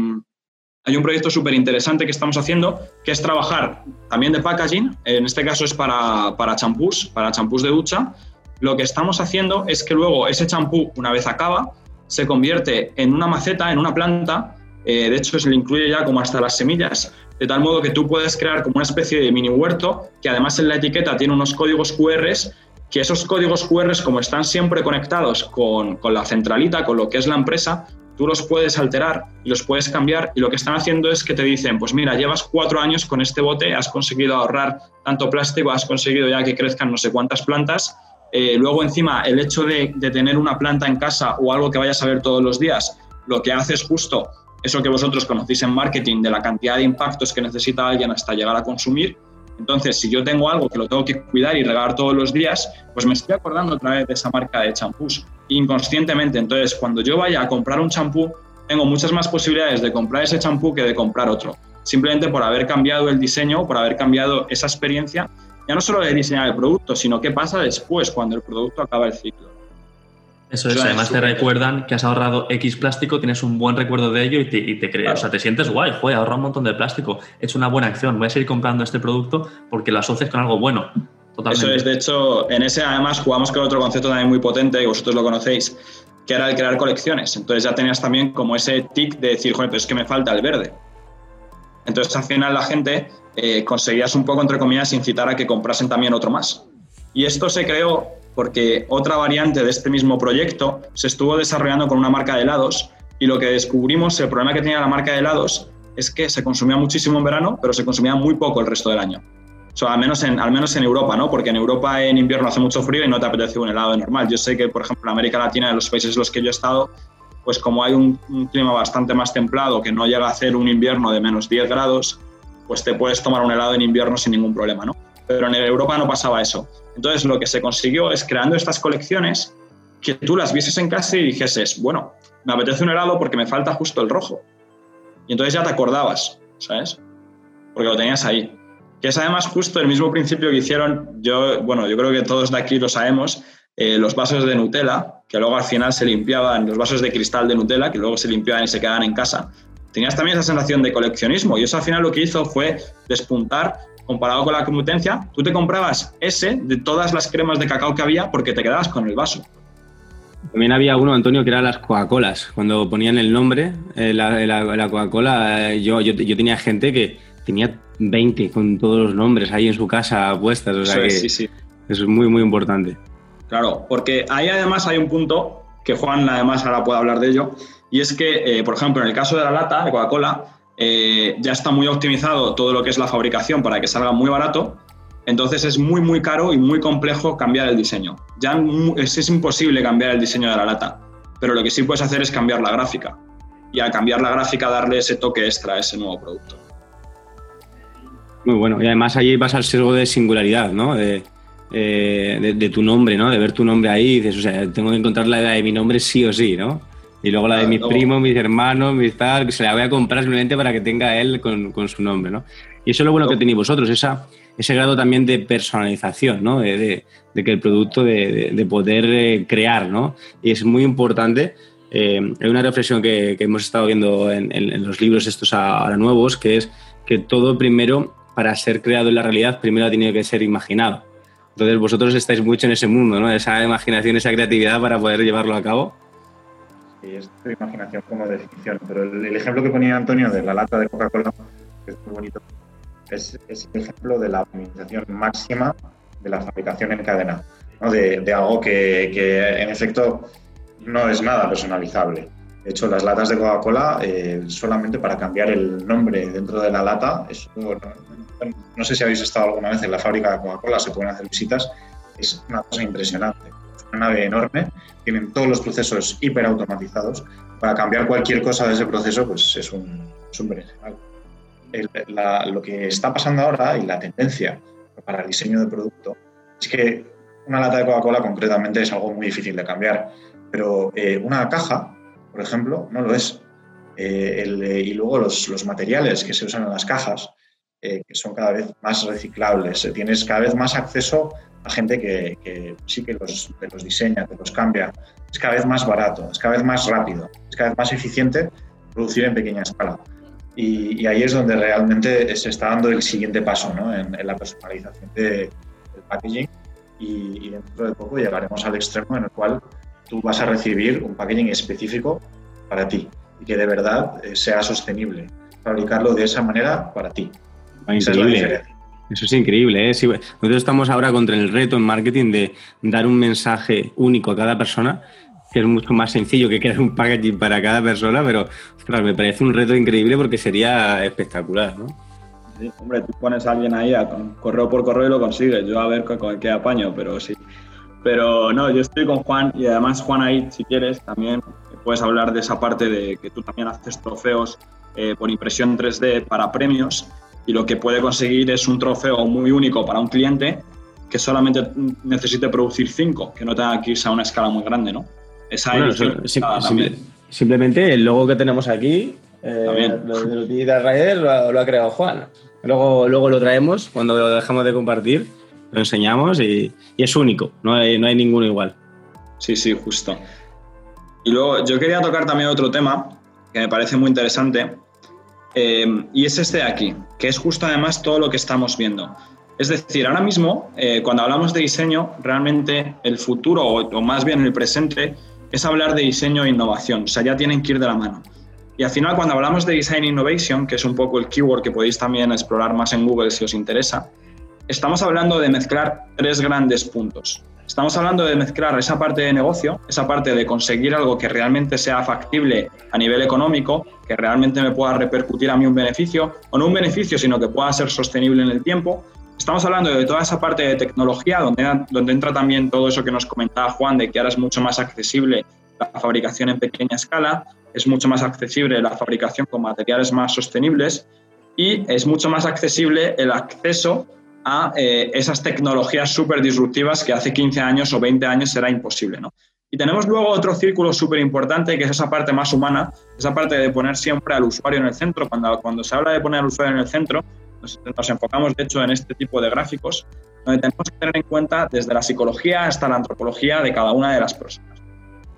hay un proyecto súper interesante que estamos haciendo, que es trabajar también de packaging, en este caso es para, para champús, para champús de ducha. Lo que estamos haciendo es que luego ese champú, una vez acaba, se convierte en una maceta, en una planta, eh, de hecho se le incluye ya como hasta las semillas, de tal modo que tú puedes crear como una especie de mini huerto, que además en la etiqueta tiene unos códigos QR, que esos códigos QR, como están siempre conectados con, con la centralita, con lo que es la empresa, tú los puedes alterar y los puedes cambiar y lo que están haciendo es que te dicen, pues mira, llevas cuatro años con este bote, has conseguido ahorrar tanto plástico, has conseguido ya que crezcan no sé cuántas plantas. Eh, luego encima el hecho de, de, tener una planta en casa o algo que vayas a ver todos los días, lo que hace es justo eso que vosotros conocéis en marketing de la cantidad de impactos que necesita alguien hasta llegar a consumir entonces, si yo tengo algo que lo tengo que cuidar y regar todos los días, pues me estoy acordando otra vez de esa marca de champús inconscientemente. Entonces, cuando yo vaya a comprar un champú, tengo muchas más posibilidades de comprar ese champú que de comprar otro. Simplemente por haber cambiado el diseño, por haber cambiado esa experiencia, ya no solo de diseñar el producto, sino qué pasa después cuando el producto acaba el ciclo. Eso es, además te recuerdan que has ahorrado X plástico, tienes un buen recuerdo de ello y te, y crees, o sea, te sientes guay, joder, ahorra un montón de plástico, he hecho una buena acción, voy a seguir comprando este producto porque lo asocias con algo bueno. Totalmente. Eso es, de hecho, en ese además jugamos con otro concepto también muy potente, y vosotros lo conocéis, que era el crear colecciones. Entonces ya tenías también como ese tic de decir, joder, pero es que me falta el verde. Entonces al final la gente eh, conseguías un poco, entre comillas, incitar a que comprasen también otro más. Y esto se creó porque otra variante de este mismo proyecto se estuvo desarrollando con una marca de helados y lo que descubrimos, el problema que tenía la marca de helados es que se consumía muchísimo en verano, pero se consumía muy poco el resto del año. O sea, al menos en, al menos en Europa, ¿no? Porque en Europa en invierno hace mucho frío y no te apetece un helado normal. Yo sé que, por ejemplo, en América Latina, en los países en los que yo he estado, pues como hay un, un clima bastante más templado, que no llega a hacer un invierno de menos 10 grados, pues te puedes tomar un helado en invierno sin ningún problema, ¿no? Pero en Europa no pasaba eso. Entonces lo que se consiguió es creando estas colecciones que tú las vieses en casa y dijeses, bueno, me apetece un helado porque me falta justo el rojo. Y entonces ya te acordabas, ¿sabes? Porque lo tenías ahí. Que es además justo el mismo principio que hicieron, yo, bueno, yo creo que todos de aquí lo sabemos, eh, los vasos de Nutella, que luego al final se limpiaban, los vasos de cristal de Nutella, que luego se limpiaban y se quedaban en casa. Tenías también esa sensación de coleccionismo y eso al final lo que hizo fue despuntar comparado con la competencia, tú te comprabas ese de todas las cremas de cacao que había porque te quedabas con el vaso. También había uno, Antonio, que era las Coca-Colas. Cuando ponían el nombre, eh, la, Coca-Cola, eh, yo, yo, tenía gente que tenía 20 con todos los nombres ahí en su casa puestas. O sea que sí, sí. Eso es muy, muy importante. Claro, porque ahí además hay un punto que Juan además ahora puede hablar de ello, y es que, eh, por ejemplo, en el caso de la lata de Coca-Cola, eh, ya está muy optimizado todo lo que es la fabricación para que salga muy barato, entonces es muy, muy caro y muy complejo cambiar el diseño. Ya es, imposible cambiar el diseño de la lata, pero lo que sí puedes hacer es cambiar la gráfica y al cambiar la gráfica darle ese toque extra a ese nuevo producto. Muy bueno, y además ahí vas al sesgo de singularidad, ¿no? De, eh, tu nombre, ¿no? De ver tu nombre ahí, dices, o sea, tengo que encontrar la idea de mi nombre sí o sí, ¿no? Y luego la de mis primos, mis hermanos, mis tal, que se la voy a comprar simplemente para que tenga él con, con su nombre, ¿no? Y eso es lo bueno que tenéis vosotros, esa, ese grado también de personalización, ¿no? De, de, que el producto de, de poder eh, crear, ¿no? Y es muy importante. Eh, hay una reflexión que, que hemos estado viendo en, en, los libros estos ahora nuevos, que es que todo primero, para ser creado en la realidad, primero ha tenido que ser imaginado. Entonces vosotros estáis mucho en ese mundo, ¿no? Esa imaginación, esa creatividad para poder llevarlo a cabo y es tu imaginación como definición. Pero el, ejemplo que ponía Antonio de la lata de Coca-Cola, que es muy bonito, es, el ejemplo de la optimización máxima de la fabricación en cadena, ¿no? de, algo que, en efecto no es nada personalizable. De hecho, las latas de Coca-Cola, eh, solamente para cambiar el nombre dentro de la lata, no, sé si habéis estado alguna vez en la fábrica de Coca-Cola, se pueden hacer visitas, es una cosa impresionante. Una nave enorme, tienen todos los procesos hiperautomatizados. Para cambiar cualquier cosa de ese proceso, pues es un, es lo que está pasando ahora y la tendencia para el diseño de producto es que una lata de Coca-Cola concretamente es algo muy difícil de cambiar, pero eh, una caja por ejemplo, no lo es. Eh, y luego los, materiales que se usan en las cajas, eh, que son cada vez más reciclables. tienes cada vez más acceso a gente que, sí que los, los, diseña, que los cambia. Es cada vez más barato, es cada vez más rápido, es cada vez más eficiente producir en pequeña escala. Y, ahí es donde realmente se está dando el siguiente paso ¿no? en, la personalización del packaging. Y, y dentro de poco llegaremos al extremo en el cual tú vas a recibir un packaging específico para ti y que de verdad eh, sea sostenible. Fabricarlo de esa manera para ti. Increíble. Eso es increíble. ¿eh? nosotros estamos ahora contra el reto en marketing de dar un mensaje único a cada persona, que es mucho más sencillo que crear un packaging para cada persona, pero me parece un reto increíble porque sería espectacular. ¿no? Sí, hombre, tú pones a alguien ahí a correo por correo y lo consigues. Yo a ver con qué apaño, pero sí. Pero no, yo estoy con Juan y además Juan ahí, si quieres, también puedes hablar de esa parte de que tú también haces trofeos eh, por impresión 3D para premios y lo que puede conseguir es un trofeo muy único para un cliente que solamente necesite producir cinco, que no tenga que irse a una escala muy grande, ¿no? Esa simplemente el logo que tenemos aquí, eh, lo de Rider lo, lo, ha creado Juan. Luego, luego lo traemos cuando lo dejamos de compartir lo enseñamos y, es único, no hay, no hay ninguno igual. Sí, sí, justo. Y luego yo quería tocar también otro tema que me parece muy interesante eh, y es este de aquí, que es justo además todo lo que estamos viendo. Es decir, ahora mismo, eh, cuando hablamos de diseño, realmente el futuro, o, más bien el presente, es hablar de diseño e innovación. O sea, ya tienen que ir de la mano. Y al final, cuando hablamos de Design Innovation, que es un poco el keyword que podéis también explorar más en Google si os interesa, estamos hablando de mezclar tres grandes puntos. Estamos hablando de mezclar esa parte de negocio, esa parte de conseguir algo que realmente sea factible a nivel económico, que realmente me pueda repercutir a mí un beneficio, o no un beneficio, sino que pueda ser sostenible en el tiempo. Estamos hablando de toda esa parte de tecnología, donde, entra también todo eso que nos comentaba Juan, de que ahora es mucho más accesible la fabricación en pequeña escala, es mucho más accesible la fabricación con materiales más sostenibles y es mucho más accesible el acceso a eh, esas tecnologías súper disruptivas que hace 15 años o 20 años era imposible. ¿no? Y tenemos luego otro círculo súper importante que es esa parte más humana, esa parte de poner siempre al usuario en el centro. Cuando, cuando se habla de poner al usuario en el centro, nos, nos enfocamos de hecho en este tipo de gráficos, donde tenemos que tener en cuenta desde la psicología hasta la antropología de cada una de las personas.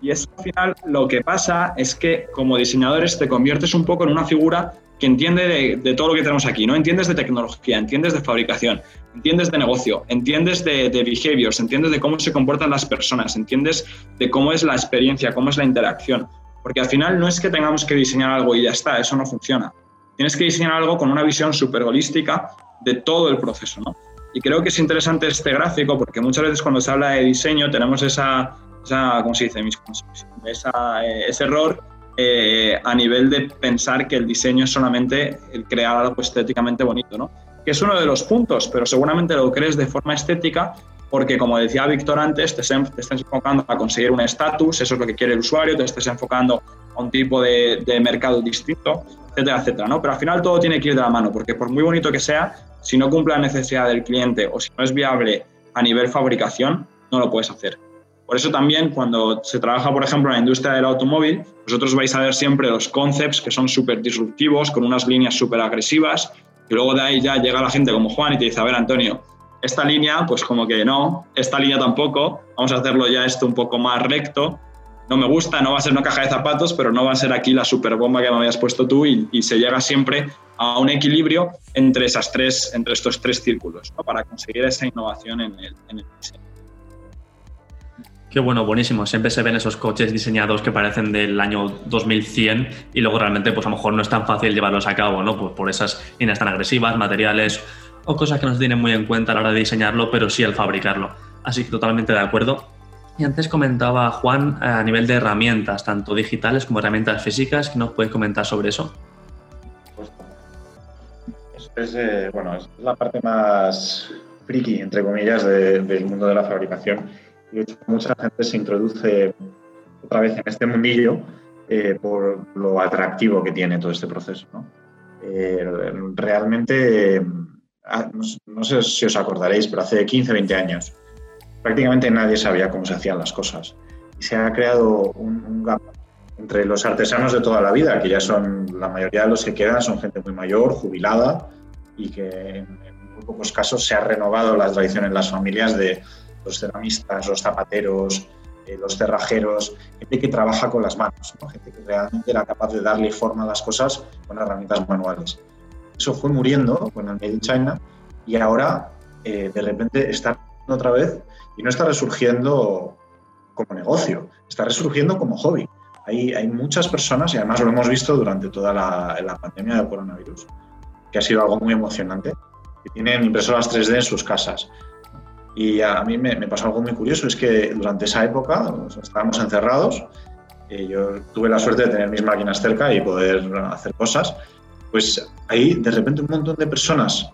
Y eso al final lo que pasa es que como diseñadores te conviertes un poco en una figura que entiende de, todo lo que tenemos aquí, ¿no? Entiendes de tecnología, entiendes de fabricación, entiendes de negocio, entiendes de, de, behaviors, entiendes de cómo se comportan las personas, entiendes de cómo es la experiencia, cómo es la interacción. Porque al final no es que tengamos que diseñar algo y ya está, eso no funciona. Tienes que diseñar algo con una visión súper holística de todo el proceso, ¿no? Y creo que es interesante este gráfico porque muchas veces cuando se habla de diseño tenemos esa, esa ¿cómo se dice? Eh, ese error eh, a nivel de pensar que el diseño es solamente el crear algo estéticamente bonito, ¿no? Que es uno de los puntos, pero seguramente lo crees de forma estética porque, como decía Víctor antes, te, estás enfocando a conseguir un estatus, eso es lo que quiere el usuario, te estás enfocando a un tipo de, mercado distinto, etcétera, etcétera, ¿no? Pero al final todo tiene que ir de la mano, porque por muy bonito que sea, si no cumple la necesidad del cliente o si no es viable a nivel fabricación, no lo puedes hacer. Por eso también cuando se trabaja, por ejemplo, en la industria del automóvil, vosotros vais a ver siempre los concepts que son súper disruptivos, con unas líneas súper agresivas, y luego de ahí ya llega la gente como Juan y te dice, a ver, Antonio, esta línea, pues como que no, esta línea tampoco, vamos a hacerlo ya esto un poco más recto, no me gusta, no va a ser una caja de zapatos, pero no va a ser aquí la super bomba que me habías puesto tú y, se llega siempre a un equilibrio entre, esas tres, entre estos tres círculos para conseguir esa innovación en el, en el diseño. Qué bueno, buenísimo. Siempre se ven esos coches diseñados que parecen del año 2100 y luego realmente pues a lo mejor no es tan fácil llevarlos a cabo, ¿no? Pues por esas líneas tan agresivas, materiales o cosas que no se tienen muy en cuenta a la hora de diseñarlo, pero sí al fabricarlo. Así que totalmente de acuerdo. Y antes comentaba Juan a nivel de herramientas, tanto digitales como herramientas físicas, ¿qué nos puedes comentar sobre eso? es, eh, bueno, es la parte más friki, entre comillas, del mundo de la fabricación. Y mucha gente se introduce otra vez en este mundillo eh, por lo atractivo que tiene todo este proceso. Eh, realmente, ah, no, sé si os acordaréis, pero hace 15, 20 años prácticamente nadie sabía cómo se hacían las cosas. Y se ha creado un, gap entre los artesanos de toda la vida, que ya son la mayoría de los que quedan, son gente muy mayor, jubilada, y que en, muy pocos casos se ha renovado la tradición en las familias de los ceramistas, los zapateros, eh, los cerrajeros, gente que trabaja con las manos, gente que realmente era capaz de darle forma a las cosas con herramientas manuales. Eso fue muriendo con el Made in China y ahora eh, de repente está otra vez y no está resurgiendo como negocio, está resurgiendo como hobby. Hay, hay muchas personas, y además lo hemos visto durante toda la, la pandemia del coronavirus, que ha sido algo muy emocionante, que tienen impresoras 3D en sus casas. Y a mí me, pasó algo muy curioso, es que durante esa época estábamos encerrados, y yo tuve la suerte de tener mis máquinas cerca y poder hacer cosas, pues ahí de repente un montón de personas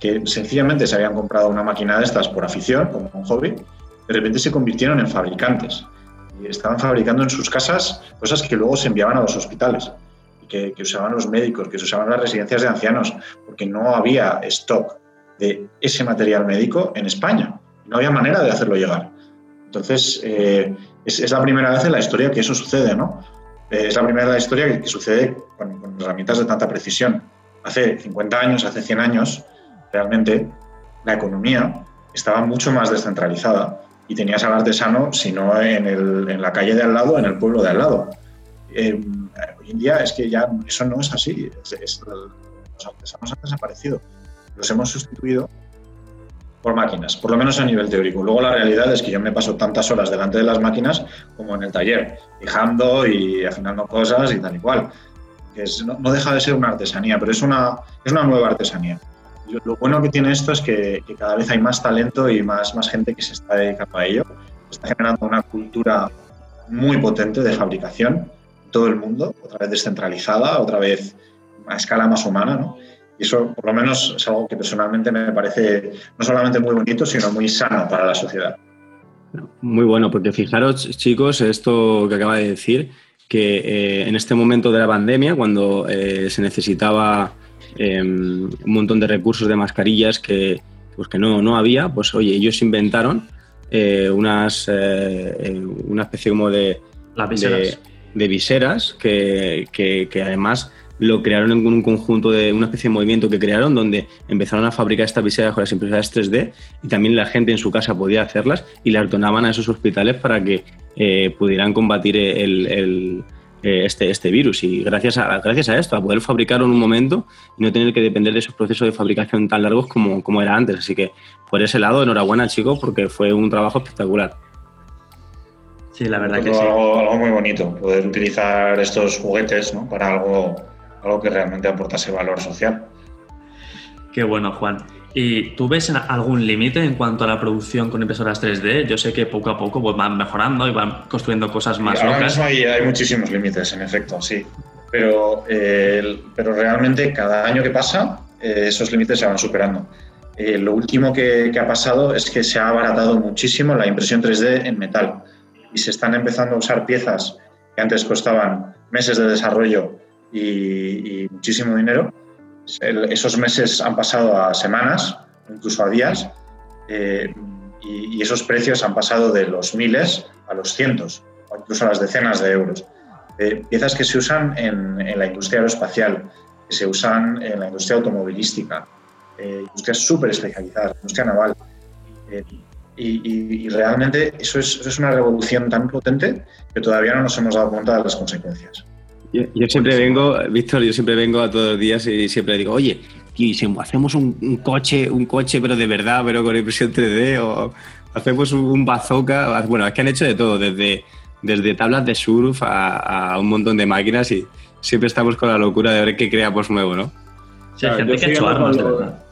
que sencillamente se habían comprado una máquina de estas por afición, como un hobby, de repente se convirtieron en fabricantes y estaban fabricando en sus casas cosas que luego se enviaban a los hospitales que, usaban los médicos, que se usaban las residencias de ancianos, porque no había stock de ese material médico en España. No había manera de hacerlo llegar. Entonces, eh, es, la primera vez en la historia que eso sucede, ¿no? Eh, es la primera vez la historia que, sucede con, herramientas de tanta precisión. Hace 50 años, hace 100 años, realmente la economía estaba mucho más descentralizada y tenías al artesano, si no en, en la calle de al lado, en el pueblo de al lado. Eh, hoy en día es que ya eso no es así. los artesanos han desaparecido. Los hemos sustituido por máquinas, por lo menos a nivel teórico. Luego la realidad es que yo me paso tantas horas delante de las máquinas como en el taller, fijando y afinando cosas y tal y cual. no, deja de ser una artesanía, pero es una, es una nueva artesanía. lo bueno que tiene esto es que, cada vez hay más talento y más, más gente que se está dedicando a ello. Está generando una cultura muy potente de fabricación todo el mundo, otra vez descentralizada, otra vez a escala más humana, ¿no? Y eso, por lo menos, es algo que personalmente me parece no solamente muy bonito, sino muy sano para la sociedad. Muy bueno, porque fijaros, chicos, esto que acaba de decir, que eh, en este momento de la pandemia, cuando eh, se necesitaba em, un montón de recursos de mascarillas que, pues que no, no había, pues oye, ellos inventaron eh, unas, una especie como de, de de viseras que, que, además lo crearon en un conjunto de una especie de movimiento que crearon donde empezaron a fabricar estas viseras con las impresoras 3D y también la gente en su casa podía hacerlas y las donaban a esos hospitales para que eh, pudieran combatir el, eh, este, este virus y gracias a, gracias a esto, a poder fabricarlo en un momento y no tener que depender de esos procesos de fabricación tan largos como, como era antes. Así que por ese lado, enhorabuena chicos porque fue un trabajo espectacular. Sí, la verdad que sí. Algo, muy bonito, poder utilizar estos juguetes ¿no? para algo, algo que realmente aportase valor social. Qué bueno, Juan. ¿Y tú ves algún límite en cuanto a la producción con impresoras 3D? Yo sé que poco a poco pues, van mejorando y van construyendo cosas más locas. Hay, hay muchísimos límites, en efecto, sí. Pero, eh, pero realmente cada año que pasa, eh, esos límites se van superando. Eh, lo último que, que, ha pasado es que se ha abaratado muchísimo la impresión 3D en metal y se están empezando a usar piezas que antes costaban meses de desarrollo y, muchísimo dinero. esos meses han pasado a semanas, incluso a días, eh, y, esos precios han pasado de los miles a los cientos, o incluso a las decenas de euros. Eh, piezas que se usan en, la industria aeroespacial, que se usan en la industria automovilística, eh, industrias súper especializadas, industria naval. Y, realmente eso es, una revolución tan potente que todavía no nos hemos dado cuenta de las consecuencias. Yo, siempre vengo, Víctor, yo siempre vengo a todos los días y siempre digo, oye, y si hacemos un, coche, un coche pero de verdad, pero con impresión 3D, o hacemos un bazooka, bueno, es que han hecho de todo, desde, desde tablas de surf a, un montón de máquinas y siempre estamos con la locura de ver qué creamos nuevo, ¿no? Sí, hay gente que ha hecho armas, de verdad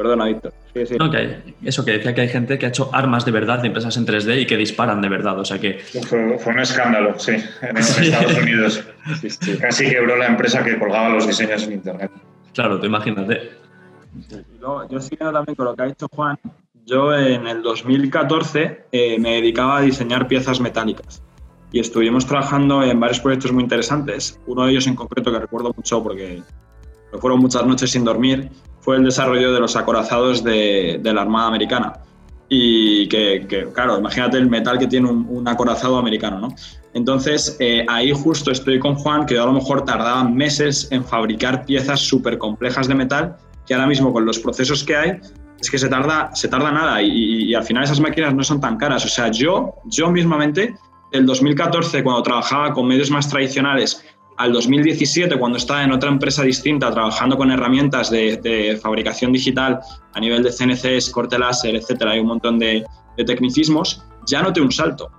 Perdona, Víctor. No, que eso que decía que hay gente que ha hecho armas de verdad de empresas en 3D y que disparan de verdad. O sea que. Fue, un escándalo, sí. En, Estados Unidos. Casi quebró la empresa que colgaba los diseños en internet. Claro, tú imagínate. Yo, yo siguiendo también con lo que ha dicho Juan, yo en el 2014 eh, me dedicaba a diseñar piezas metálicas y estuvimos trabajando en varios proyectos muy interesantes. Uno de ellos en concreto que recuerdo mucho porque fueron muchas noches sin dormir fue el desarrollo de los acorazados de, la Armada Americana. Y que, claro, imagínate el metal que tiene un, acorazado americano, ¿no? Entonces, eh, ahí justo estoy con Juan, que yo a lo mejor tardaba meses en fabricar piezas súper complejas de metal, que ahora mismo con los procesos que hay, es que se tarda, se tarda nada y, al final esas máquinas no son tan caras. O sea, yo, yo mismamente, el 2014, cuando trabajaba con medios más tradicionales, al 2017, cuando estaba en otra empresa distinta, trabajando con herramientas de, fabricación digital a nivel de CNCs, corte láser, etcétera, hay un montón de, de tecnicismos, ya noté un salto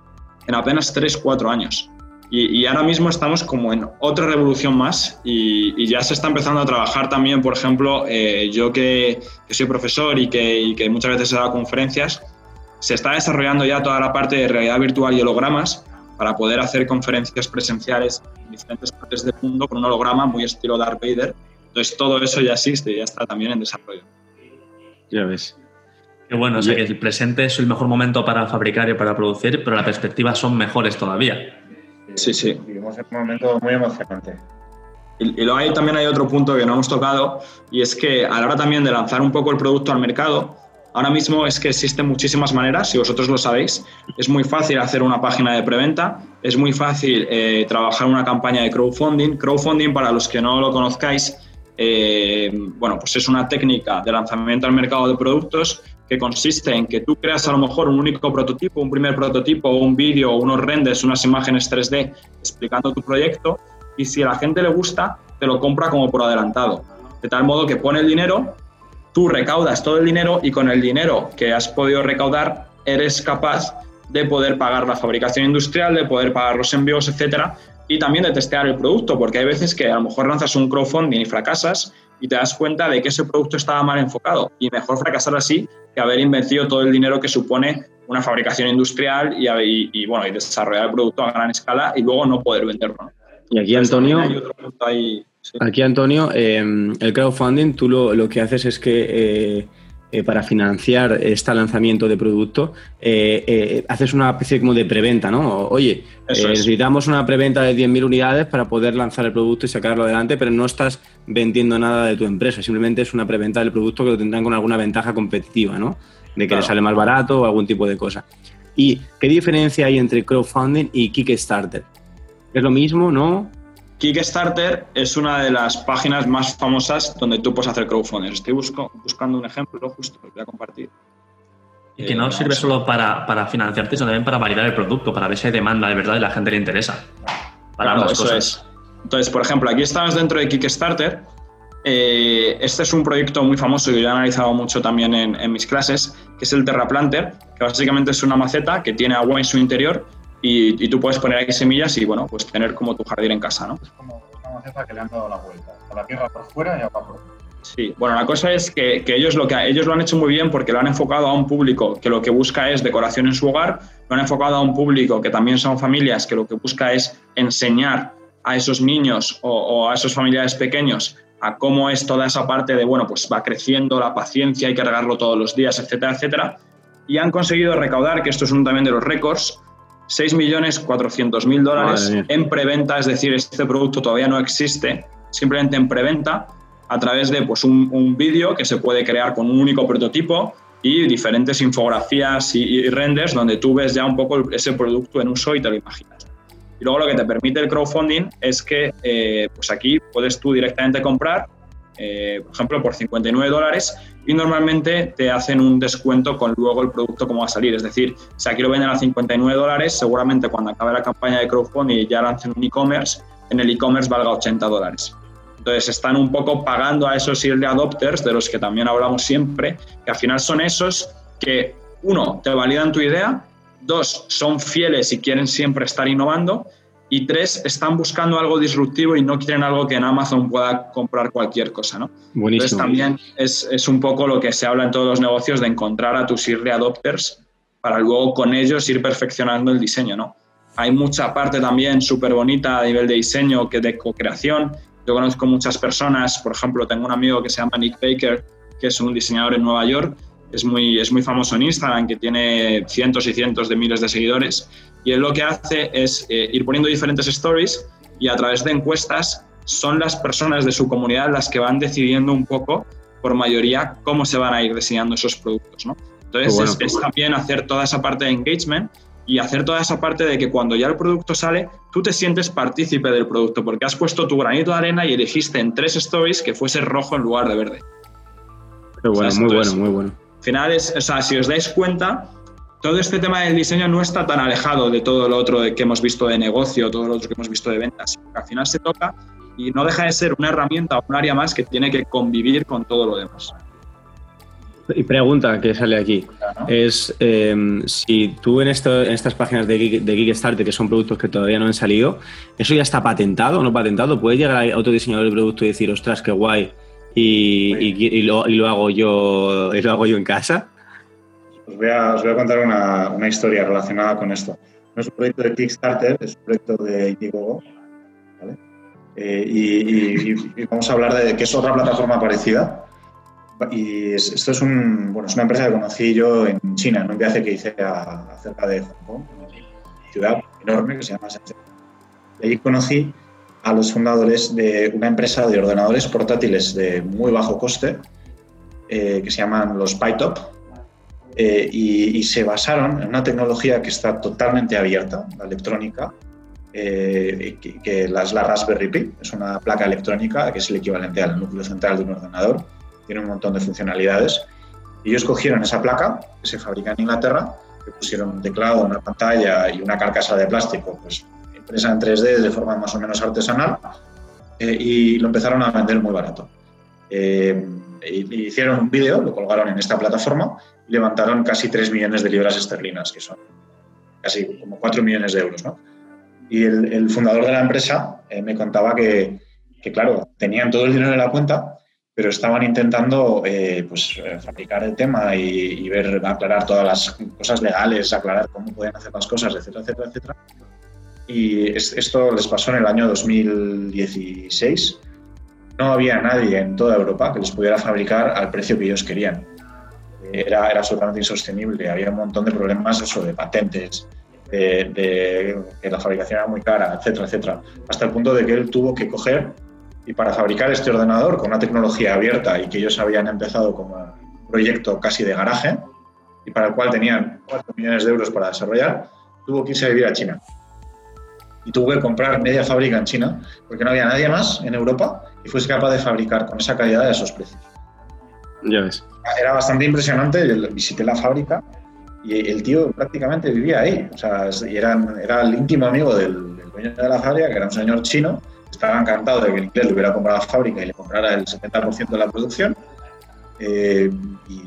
en apenas 3-4 años. Y, ahora mismo estamos como en otra revolución más y, ya se está empezando a trabajar también, por ejemplo, eh, yo que, soy profesor y que, muchas veces he dado conferencias, se está desarrollando ya toda la parte de realidad virtual y hologramas para poder hacer conferencias presenciales en diferentes partes del mundo con un holograma muy estilo Darth Vader. Entonces todo eso ya existe y ya está también en desarrollo. Ya ves. Qué bueno, o sea que el presente es el mejor momento para fabricar y para producir, pero las perspectivas son mejores todavía. Sí, sí. Vivimos en un momento muy emocionante. Y, luego ahí también hay otro punto que no hemos tocado y es que a la hora también de lanzar un poco el producto al mercado, ahora mismo es que existen muchísimas maneras, si vosotros lo sabéis. Es muy fácil hacer una página de preventa, es muy fácil eh, trabajar una campaña de crowdfunding. Crowdfunding, para los que no lo conozcáis, eh, bueno, pues es una técnica de lanzamiento al mercado de productos que consiste en que tú creas a lo mejor un único prototipo, un primer prototipo, un vídeo, unos renders, unas imágenes 3D explicando tu proyecto y si a la gente le gusta, te lo compra como por adelantado. De tal modo que pone el dinero, tú recaudas todo el dinero y con el dinero que has podido recaudar eres capaz de poder pagar la fabricación industrial, de poder pagar los envíos, etcétera, y también de testear el producto, porque hay veces que a lo mejor lanzas un crowdfunding y fracasas y te das cuenta de que ese producto estaba mal enfocado y mejor fracasar así que haber invertido todo el dinero que supone una fabricación industrial y, bueno, y desarrollar el producto a gran escala y luego no poder venderlo. Y aquí, Antonio, aquí, Antonio, em, el crowdfunding, tú lo, lo, que haces es que eh, eh, para financiar este lanzamiento de producto, eh, haces una especie como de preventa, ¿no? Oye, necesitamos una preventa de 10.000 unidades para poder lanzar el producto y sacarlo adelante, pero no estás vendiendo nada de tu empresa, simplemente es una preventa del producto que lo tendrán con alguna ventaja competitiva, ¿no? De que le sale más barato o algún tipo de cosa. ¿Y qué diferencia hay entre crowdfunding y Kickstarter? ¿Es lo mismo, no? Kickstarter es una de las páginas más famosas donde tú puedes hacer crowdfunding. Estoy buscando un ejemplo justo, lo voy a compartir. Y que no eh, sirve solo para, para, financiarte, sino también para validar el producto, para ver si hay demanda de verdad y la gente le interesa. Para ambas eso Es. Entonces, por ejemplo, aquí estamos dentro de Kickstarter. Eh, este es un proyecto muy famoso que yo he analizado mucho también en, mis clases, que es el Terra Planter, que básicamente es una maceta que tiene agua en su interior y, tú puedes poner ahí semillas y, bueno, pues tener como tu jardín en casa, ¿no? Es como una maceta que le han dado la vuelta, con la tierra por fuera y agua por dentro. Sí, bueno, la cosa es que, ellos, lo que ellos lo han hecho muy bien porque lo han enfocado a un público que lo que busca es decoración en su hogar, lo han enfocado a un público que también son familias que lo que busca es enseñar a esos niños o, a esos familiares pequeños a cómo es toda esa parte de, bueno, pues va creciendo la paciencia, hay que regarlo todos los días, etcétera, etcétera. Y han conseguido recaudar, que esto es uno también de los récords, 6.400.000 dólares en preventa, es decir, este producto todavía no existe, simplemente en preventa, a través de pues, un, vídeo que se puede crear con un único prototipo y diferentes infografías y, renders donde tú ves ya un poco ese producto en uso y te lo imaginas. Y luego lo que te permite el crowdfunding es que eh, pues aquí puedes tú directamente comprar, eh, por ejemplo, por 59 dólares y normalmente te hacen un descuento con luego el producto como va a salir. Es decir, si aquí lo venden a 59 dólares, seguramente cuando acabe la campaña de crowdfunding y ya lancen un e-commerce, en el e-commerce valga 80 dólares. Entonces están un poco pagando a esos early adopters, de los que también hablamos siempre, que al final son esos que, uno, te validan tu idea, dos, son fieles y quieren siempre estar innovando, Y tres, están buscando algo disruptivo y no quieren algo que en Amazon pueda comprar cualquier cosa, ¿no? Entonces también es, es, un poco lo que se habla en todos los negocios de encontrar a tus early adopters para luego con ellos ir perfeccionando el diseño, ¿no? Hay mucha parte también súper bonita a nivel de diseño, que de co-creación. Yo conozco muchas personas, por ejemplo, tengo un amigo que se llama Nick Baker, que es un diseñador en Nueva York, es muy, es muy famoso en Instagram, que tiene cientos y cientos de miles de seguidores, y él lo que hace es eh, ir poniendo diferentes stories y a través de encuestas son las personas de su comunidad las que van decidiendo un poco, por mayoría, cómo se van a ir diseñando esos productos. ¿no? Entonces, es, es, también hacer toda esa parte de engagement y hacer toda esa parte de que cuando ya el producto sale, tú te sientes partícipe del producto, porque has puesto tu granito de arena y elegiste en tres stories que fuese rojo en lugar de verde. bueno, muy bueno, muy bueno. Al final, es, o sea, si os dais cuenta, todo este tema del diseño no está tan alejado de todo lo otro que hemos visto de negocio, todo lo otro que hemos visto de ventas. Al final se toca y no deja de ser una herramienta o un área más que tiene que convivir con todo lo demás. Y pregunta que sale aquí es em, si tú en, esto, en estas páginas de, de Kickstarter, que son productos que todavía no han salido, ¿eso ya está patentado o no patentado? ¿Puede llegar a otro diseñador del producto y decir, ostras, qué guay, y, y, lo, y, lo, hago yo, y lo hago yo en casa? Os voy a, os voy a contar una, una, historia relacionada con esto. No es un proyecto de Kickstarter, es un proyecto de Indiegogo. ¿vale? Eh, y, y, vamos a hablar de que es otra plataforma parecida y esto es, un, bueno, es una empresa que conocí yo en China, en un viaje que hice a, acerca de Hong Kong, una ciudad enorme que se llama Shenzhen. Y allí conocí a los fundadores de una empresa de ordenadores portátiles de muy bajo coste, eh, que se llaman los PyTop, eh, y, y, se basaron en una tecnología que está totalmente abierta, la electrónica, eh, que, que, la Raspberry Pi, es una placa electrónica que es el equivalente al núcleo central de un ordenador, tiene un montón de funcionalidades. Ellos cogieron esa placa que se fabrica en Inglaterra, que pusieron un teclado, una pantalla y una carcasa de plástico, pues impresa en 3D de forma más o menos artesanal, eh, y lo empezaron a vender muy barato. Eh, hicieron un vídeo, lo colgaron en esta plataforma y levantaron casi 3 millones de libras esterlinas, que son casi como 4 millones de euros. ¿no? Y el, el, fundador de la empresa eh, me contaba que, que, claro, tenían todo el dinero en la cuenta, pero estaban intentando eh, pues, eh, fabricar el tema y, y, ver, aclarar todas las cosas legales, aclarar cómo pueden hacer las cosas, etcétera, etcétera, etcétera. Y es, esto les pasó en el año 2016. No había nadie en toda Europa que les pudiera fabricar al precio que ellos querían. Era, era absolutamente insostenible. Había un montón de problemas eso, de patentes, de, de que la fabricación era muy cara, etcétera, etcétera. Hasta el punto de que él tuvo que coger y para fabricar este ordenador con una tecnología abierta y que ellos habían empezado como un proyecto casi de garaje y para el cual tenían 4 millones de euros para desarrollar, tuvo que irse a vivir a China. Y tuvo que comprar media fábrica en China porque no había nadie más en Europa y fuese capaz de fabricar con esa calidad a esos precios. Ya ves. Era bastante impresionante. Yo visité la fábrica y el tío prácticamente vivía ahí. O sea, era, era el íntimo amigo del, del dueño de la fábrica, que era un señor chino, estaba encantado de que el inglés le hubiera comprado la fábrica y le comprara el 70% de la producción. Eh, y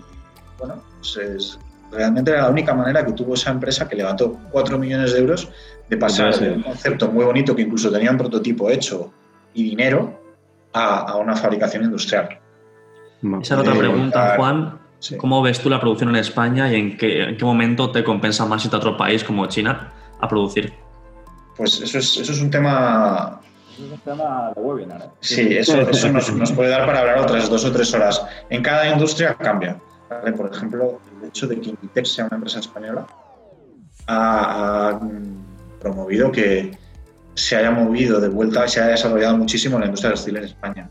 bueno, pues es, realmente era la única manera que tuvo esa empresa que levantó 4 millones de euros de pasar de un concepto muy bonito que incluso tenía un prototipo hecho y dinero a, a una fabricación industrial. Esa es otra pregunta, Juan. Sí. ¿Cómo ves tú la producción en España y en qué, en qué momento te compensa más irte a otro país como China a producir? Pues eso es, eso es un tema eso es un tema de webinar. ¿eh? Sí, eso, eso nos, nos, puede dar para hablar otras dos o tres horas. En cada industria cambia. ¿vale? Por ejemplo, el hecho de que Inditex sea una empresa española ha, ha, promovido que se haya movido de vuelta se haya desarrollado muchísimo la industria textil en España.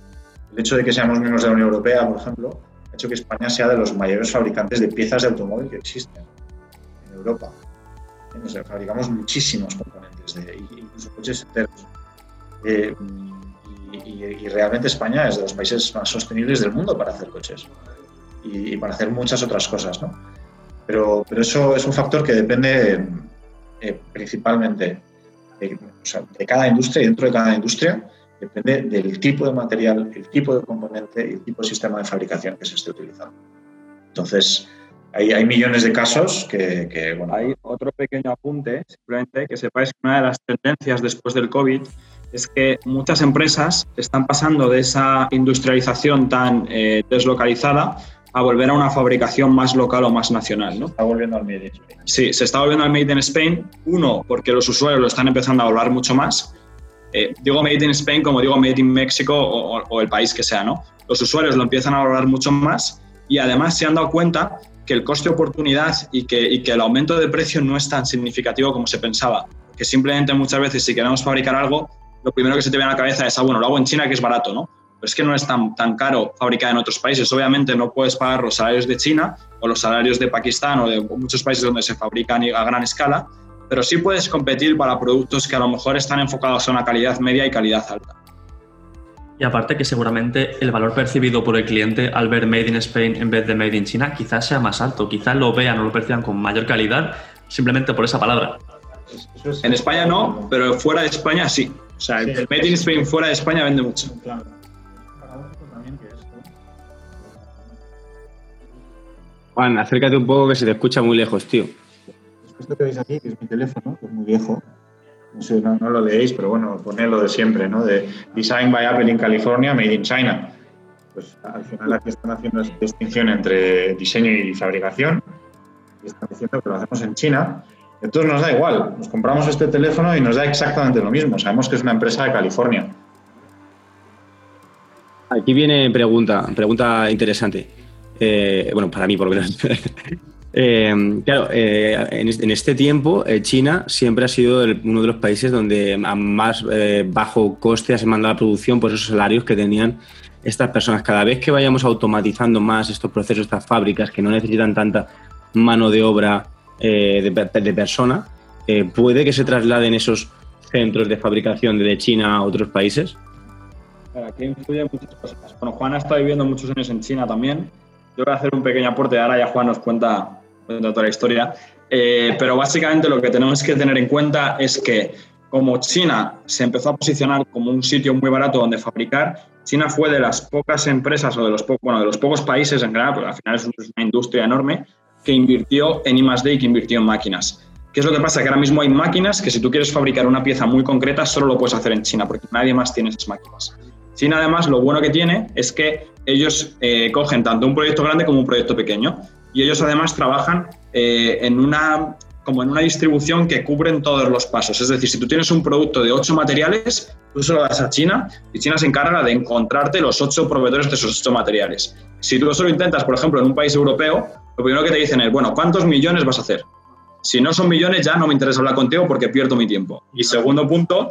El hecho de que seamos miembros de la Unión Europea, por ejemplo, ha hecho que España sea de los mayores fabricantes de piezas de automóvil que existen en Europa. Fabricamos muchísimos componentes, de, incluso coches enteros. Eh, y, realmente España es de los países más sostenibles del mundo para hacer coches y, y para hacer muchas otras cosas, ¿no? Pero, pero, eso es un factor que depende eh, principalmente de, cada industria y dentro de cada industria depende del tipo de material, el tipo de componente y el tipo de sistema de fabricación que se esté utilizando. Entonces, hay, hay millones de casos que, que, bueno. Hay otro pequeño apunte, simplemente que sepáis que una de las tendencias después del COVID es que muchas empresas están pasando de esa industrialización tan eh, deslocalizada a volver a una fabricación más local o más nacional. ¿no? Está volviendo al Made in Spain. Sí, se está volviendo al Made in Spain. Uno, porque los usuarios lo están empezando a valorar mucho más. Eh, digo Made in Spain como digo Made in México o, o, el país que sea, ¿no? Los usuarios lo empiezan a valorar mucho más y además se han dado cuenta que el coste de oportunidad y que, y que el aumento de precio no es tan significativo como se pensaba. Que simplemente muchas veces si queremos fabricar algo, lo primero que se te viene a la cabeza es, ah, bueno, lo hago en China que es barato, ¿no? Pero es que no es tan, tan caro fabricar en otros países. Obviamente no puedes pagar los salarios de China o los salarios de Pakistán o de muchos países donde se fabrican a gran escala, pero sí puedes competir para productos que a lo mejor están enfocados a una calidad media y calidad alta. Y aparte que seguramente el valor percibido por el cliente al ver Made in Spain en vez de Made in China quizás sea más alto, quizás lo vean o lo perciban con mayor calidad simplemente por esa palabra. En España no, pero fuera de España sí. O sea, sí, el Made in Spain fuera de España vende mucho. Juan, acércate un poco que se te escucha muy lejos, tío. Esto que veis aquí, que es mi teléfono, que es muy viejo, no sé, no, no lo leéis, pero bueno, ponedlo de siempre, ¿no? De Design by Apple in California, Made in China. Pues al final aquí están haciendo esta distinción entre diseño y fabricación y están diciendo que lo hacemos en China. Entonces nos da igual, nos compramos este teléfono y nos da exactamente lo mismo. Sabemos que es una empresa de California. Aquí viene pregunta, pregunta interesante. Eh, bueno, para mí por lo menos. Eh, claro, eh, en, este tiempo eh, China siempre ha sido uno de los países donde a más eh, bajo coste se manda la producción por esos salarios que tenían estas personas. Cada vez que vayamos automatizando más estos procesos, estas fábricas que no necesitan tanta mano de obra de, de, persona, ¿puede que se trasladen esos centros de fabricación de China a otros países? Aquí muchas cosas. Bueno, Juan ha estado viviendo muchos años en China también. Yo voy a hacer un pequeño aporte, ahora ya Juan nos cuenta de toda la historia. Eh, pero básicamente lo que tenemos que tener en cuenta es que como China se empezó a posicionar como un sitio muy barato donde fabricar, China fue de las pocas empresas o de los, po bueno, de los pocos países en general, porque al final es una industria enorme, que invirtió en I+.D. y que invirtió en máquinas. ¿Qué es lo que pasa? Que ahora mismo hay máquinas que si tú quieres fabricar una pieza muy concreta solo lo puedes hacer en China, porque nadie más tiene esas máquinas. China además lo bueno que tiene es que ellos eh, cogen tanto un proyecto grande como un proyecto pequeño y ellos además trabajan eh, en una como en una distribución que cubren todos los pasos. Es decir, si tú tienes un producto de ocho materiales, tú se lo das a China y China se encarga de encontrarte los ocho proveedores de esos ocho materiales. Si tú solo intentas, por ejemplo, en un país europeo, lo primero que te dicen es, bueno, ¿cuántos millones vas a hacer? Si no son millones, ya no me interesa hablar contigo porque pierdo mi tiempo. Y segundo punto,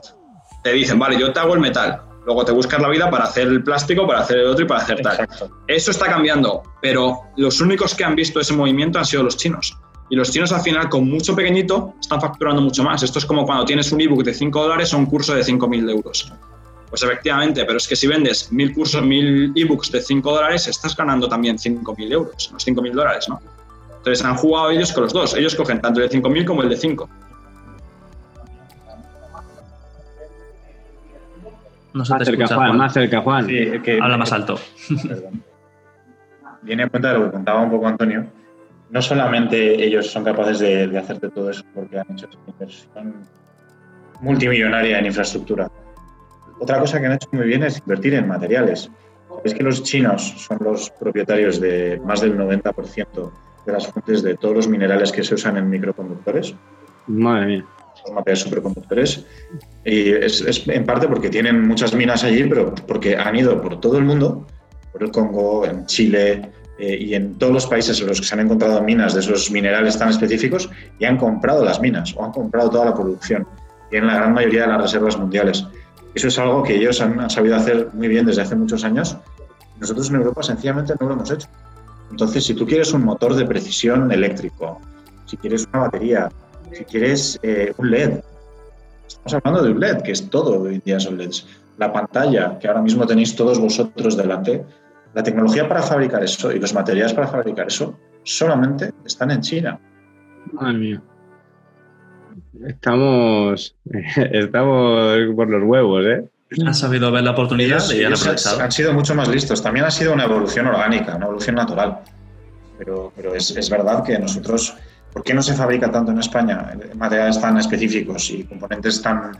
te dicen, vale, yo te hago el metal, Luego te buscas la vida para hacer el plástico, para hacer el otro y para hacer tal. Exacto. Eso está cambiando, pero los únicos que han visto ese movimiento han sido los chinos. Y los chinos al final, con mucho pequeñito, están facturando mucho más. Esto es como cuando tienes un ebook de 5 dólares o un curso de 5.000 euros. Pues efectivamente, pero es que si vendes mil cursos, mil ebooks de 5 dólares, estás ganando también 5.000 euros, los 5.000 dólares, ¿no? Entonces han jugado ellos con los dos. Ellos cogen tanto el de 5.000 como el de 5. No se más te cerca, escucha, Juan, Juan. más cerca, Juan. Sí, que- Habla más alto. Perdón. Viene a cuenta de lo que contaba un poco Antonio. No solamente ellos son capaces de, de hacerte todo eso porque han hecho esta inversión multimillonaria en infraestructura. Otra cosa que han hecho muy bien es invertir en materiales. Es que los chinos son los propietarios de más del 90% de las fuentes de todos los minerales que se usan en microconductores Madre mía. Los materiales superconductores. Y es, es en parte porque tienen muchas minas allí, pero porque han ido por todo el mundo, por el Congo, en Chile eh, y en todos los países en los que se han encontrado minas de esos minerales tan específicos y han comprado las minas o han comprado toda la producción. Tienen la gran mayoría de las reservas mundiales. Eso es algo que ellos han, han sabido hacer muy bien desde hace muchos años. Nosotros en Europa sencillamente no lo hemos hecho. Entonces, si tú quieres un motor de precisión eléctrico, si quieres una batería, si quieres eh, un LED, estamos hablando de un LED, que es todo hoy en día son LEDs. La pantalla, que ahora mismo tenéis todos vosotros delante, la tecnología para fabricar eso y los materiales para fabricar eso solamente están en China. Madre mía. Estamos, estamos por los huevos, ¿eh? Han sabido ver la oportunidad Ellos, y han aprovechado. han sido mucho más listos. También ha sido una evolución orgánica, una evolución natural. pero, pero es, es, verdad que nosotros, ¿por qué no se fabrica tanto en España materiales tan específicos y componentes tan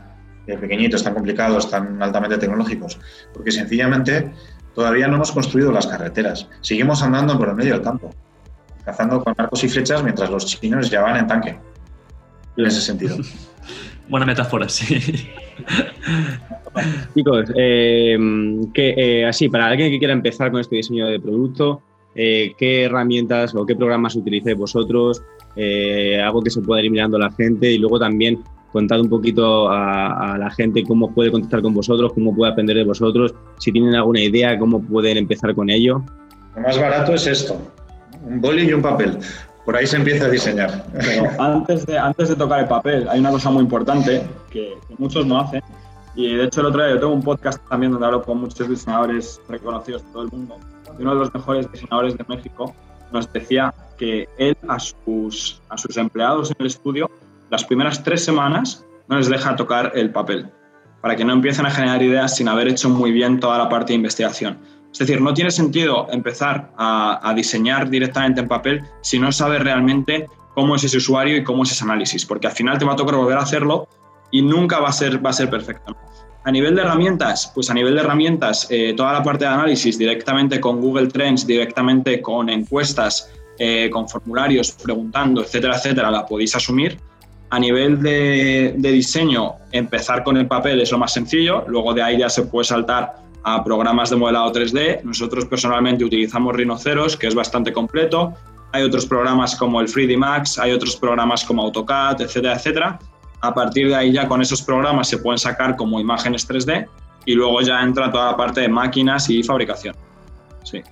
eh, pequeñitos, tan complicados, tan altamente tecnológicos? Porque sencillamente todavía no hemos construido las carreteras, seguimos andando por el medio del campo, cazando con arcos y flechas mientras los chinos ya van en tanque, en ese sentido. Buena metáfora, sí. Chicos, eh, que, eh, así, para alguien que quiera empezar con este diseño de producto, eh, ¿qué herramientas o qué programas utilizáis vosotros? Algo que se pueda ir mirando a la gente y luego también contad un poquito a, la gente cómo puede contactar con vosotros, cómo puede aprender de vosotros, si tienen alguna idea, cómo pueden empezar con ello. Lo más barato es esto, un boli y un papel. Por ahí se empieza a diseñar. antes, de, antes de tocar el papel, hay una cosa muy importante que, muchos no hacen. Y de hecho, el otro día yo tengo un podcast también donde hablo con muchos diseñadores reconocidos de todo el mundo. Y uno de los mejores diseñadores de México nos decía que él a sus, a sus empleados en el estudio, las primeras tres semanas no les deja tocar el papel, para que no empiecen a generar ideas sin haber hecho muy bien toda la parte de investigación. Es decir, no tiene sentido empezar a, diseñar directamente en papel si no sabes realmente cómo es ese usuario y cómo es ese análisis, porque al final te va a tocar volver a hacerlo y nunca va a ser, va a ser perfecto. A nivel de herramientas, pues a nivel de herramientas, eh, toda la parte de análisis directamente con Google Trends, directamente con encuestas, eh, con formularios, preguntando, etcétera, etcétera, la podéis asumir. A nivel de, de, diseño, empezar con el papel es lo más sencillo, luego de ahí ya se puede saltar a programas de modelado 3D. Nosotros personalmente utilizamos Rhinoceros, que es bastante completo. Hay otros programas como el 3D Max, hay otros programas como AutoCAD, etcétera, etcétera. A partir de ahí ya con esos programas se pueden sacar como imágenes 3D y luego ya entra toda la parte de máquinas y fabricación. Sí.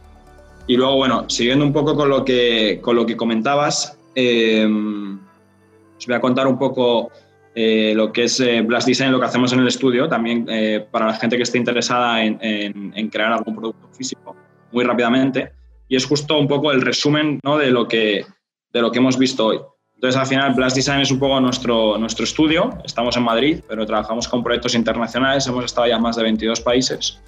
Y luego, bueno, siguiendo un poco con lo que, con lo que comentabas, eh, os voy a contar un poco eh, lo que es eh, Blast Design, lo que hacemos en el estudio, también eh, para la gente que esté interesada en, crear algún producto físico muy rápidamente. Y es justo un poco el resumen ¿no? de, lo que, de lo que hemos visto hoy. Entonces, al final, Blast Design es un poco nuestro, nuestro estudio. Estamos en Madrid, pero trabajamos con proyectos internacionales. Hemos estado ya en más de 22 países.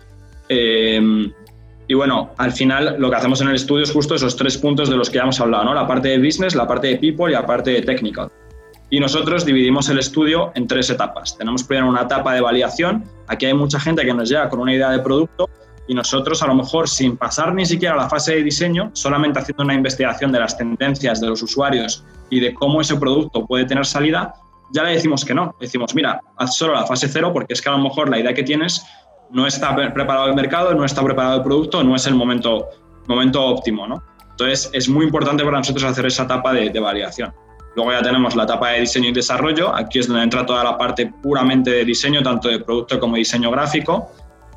Y bueno, al final lo que hacemos en el estudio es justo esos tres puntos de los que ya hemos hablado, ¿no? La parte de business, la parte de people y la parte de technical. Y nosotros dividimos el estudio en tres etapas. Tenemos primero una etapa de validación. Aquí hay mucha gente que nos llega con una idea de producto y nosotros a lo mejor sin pasar ni siquiera a la fase de diseño, solamente haciendo una investigación de las tendencias de los usuarios y de cómo ese producto puede tener salida, ya le decimos que no. Decimos, mira, haz solo la fase cero porque es que a lo mejor la idea que tienes no está preparado el mercado, no está preparado el producto, no es el momento, momento óptimo. ¿no? Entonces es muy importante para nosotros hacer esa etapa de, de validación. Luego ya tenemos la etapa de diseño y desarrollo, aquí es donde entra toda la parte puramente de diseño, tanto de producto como diseño gráfico,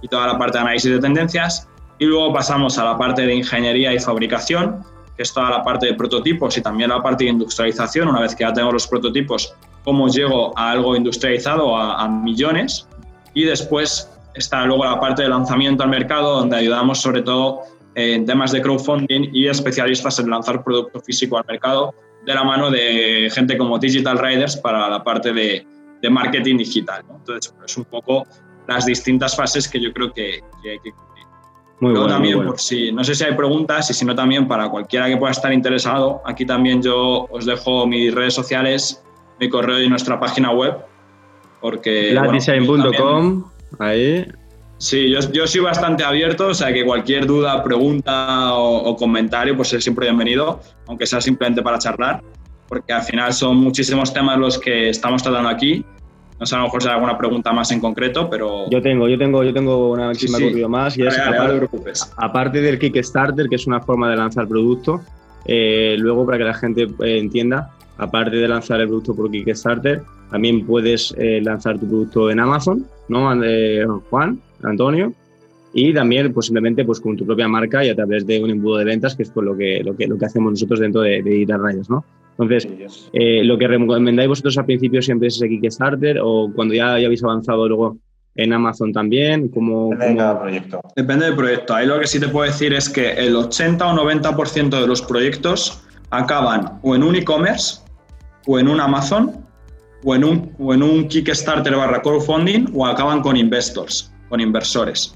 y toda la parte de análisis de tendencias. Y luego pasamos a la parte de ingeniería y fabricación, que es toda la parte de prototipos y también la parte de industrialización. Una vez que ya tengo los prototipos, cómo llego a algo industrializado, a, a millones. Y después está luego la parte de lanzamiento al mercado, donde ayudamos sobre todo en temas de crowdfunding y especialistas en lanzar producto físico al mercado de la mano de gente como Digital Riders para la parte de, de marketing digital. Entonces, es un poco las distintas fases que yo creo que, hay que cumplir. Muy Luego también, por si, no sé si hay preguntas y si no también para cualquiera que pueda estar interesado, aquí también yo os dejo mis redes sociales, mi correo y nuestra página web. Porque. Latdesign.com, ahí. Sí, yo, yo, soy bastante abierto, o sea que cualquier duda, pregunta o, comentario, pues es siempre bienvenido, aunque sea simplemente para charlar, porque al final son muchísimos temas los que estamos tratando aquí. No sé, a lo mejor hay alguna pregunta más en concreto, pero... Yo tengo, yo tengo, yo tengo una última sí, más y es, aparte, aparte, del Kickstarter, que es una forma de lanzar producto, eh, luego para que la gente eh, entienda, aparte de lanzar el producto por Kickstarter, también puedes eh, lanzar tu producto en Amazon, ¿no, Juan? Antonio, y también pues simplemente pues con tu propia marca y a través de un embudo de ventas, que es pues, lo, que, lo, que, lo que hacemos nosotros dentro de, de Rayas, ¿no? Entonces, eh, lo que recomendáis vosotros al principio siempre es ese Kickstarter o cuando ya, ya habéis avanzado luego en Amazon también? como Depende del proyecto. Depende del proyecto. Ahí lo que sí te puedo decir es que el 80 o 90% de los proyectos acaban o en un e-commerce o en un Amazon o en un, o en un Kickstarter barra crowdfunding o acaban con investors con inversores.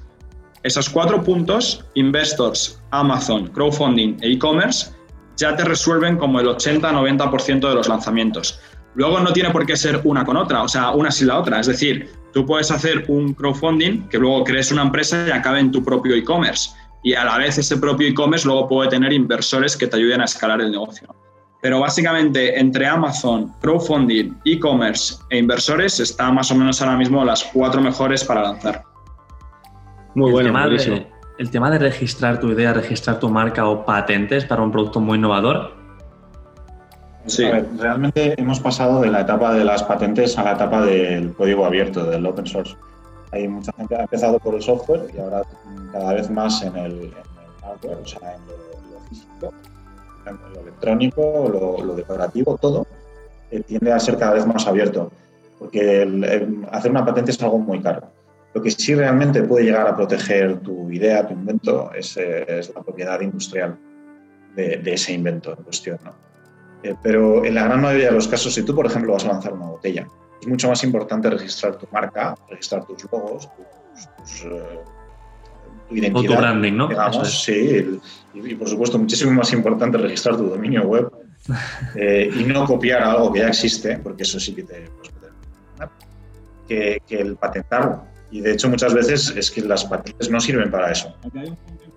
Esos cuatro puntos, investors, Amazon, crowdfunding e e-commerce, ya te resuelven como el 80-90% de los lanzamientos. Luego no tiene por qué ser una con otra, o sea, una sin la otra. Es decir, tú puedes hacer un crowdfunding que luego crees una empresa y acabe en tu propio e-commerce. Y a la vez ese propio e-commerce luego puede tener inversores que te ayuden a escalar el negocio. Pero básicamente entre Amazon, crowdfunding, e-commerce e inversores está más o menos ahora mismo las cuatro mejores para lanzar. Muy bueno, el el tema de registrar tu idea, registrar tu marca o patentes para un producto muy innovador, Sí. realmente hemos pasado de la etapa de las patentes a la etapa del código abierto, del open source. Hay mucha gente que ha empezado por el software y ahora cada vez más en el, hardware, o sea, en lo, físico, en lo electrónico, lo, decorativo, todo, eh, tiende a ser cada vez más abierto. Porque hacer una patente es algo muy caro. Lo que sí realmente puede llegar a proteger tu idea, tu invento, es, eh, la propiedad industrial de, de, ese invento en cuestión. ¿no? Eh, pero en la gran mayoría de los casos, si tú, por ejemplo, vas a lanzar una botella, es mucho más importante registrar tu marca, registrar tus logos, tus, eh, tu identidad. tu branding, ¿no? Digamos, sí. Y, por supuesto, muchísimo más importante registrar tu dominio web eh, y no copiar algo que ya existe, porque eso sí que te puede que, que el patentarlo. Y de hecho, muchas veces es que las patentes no sirven para eso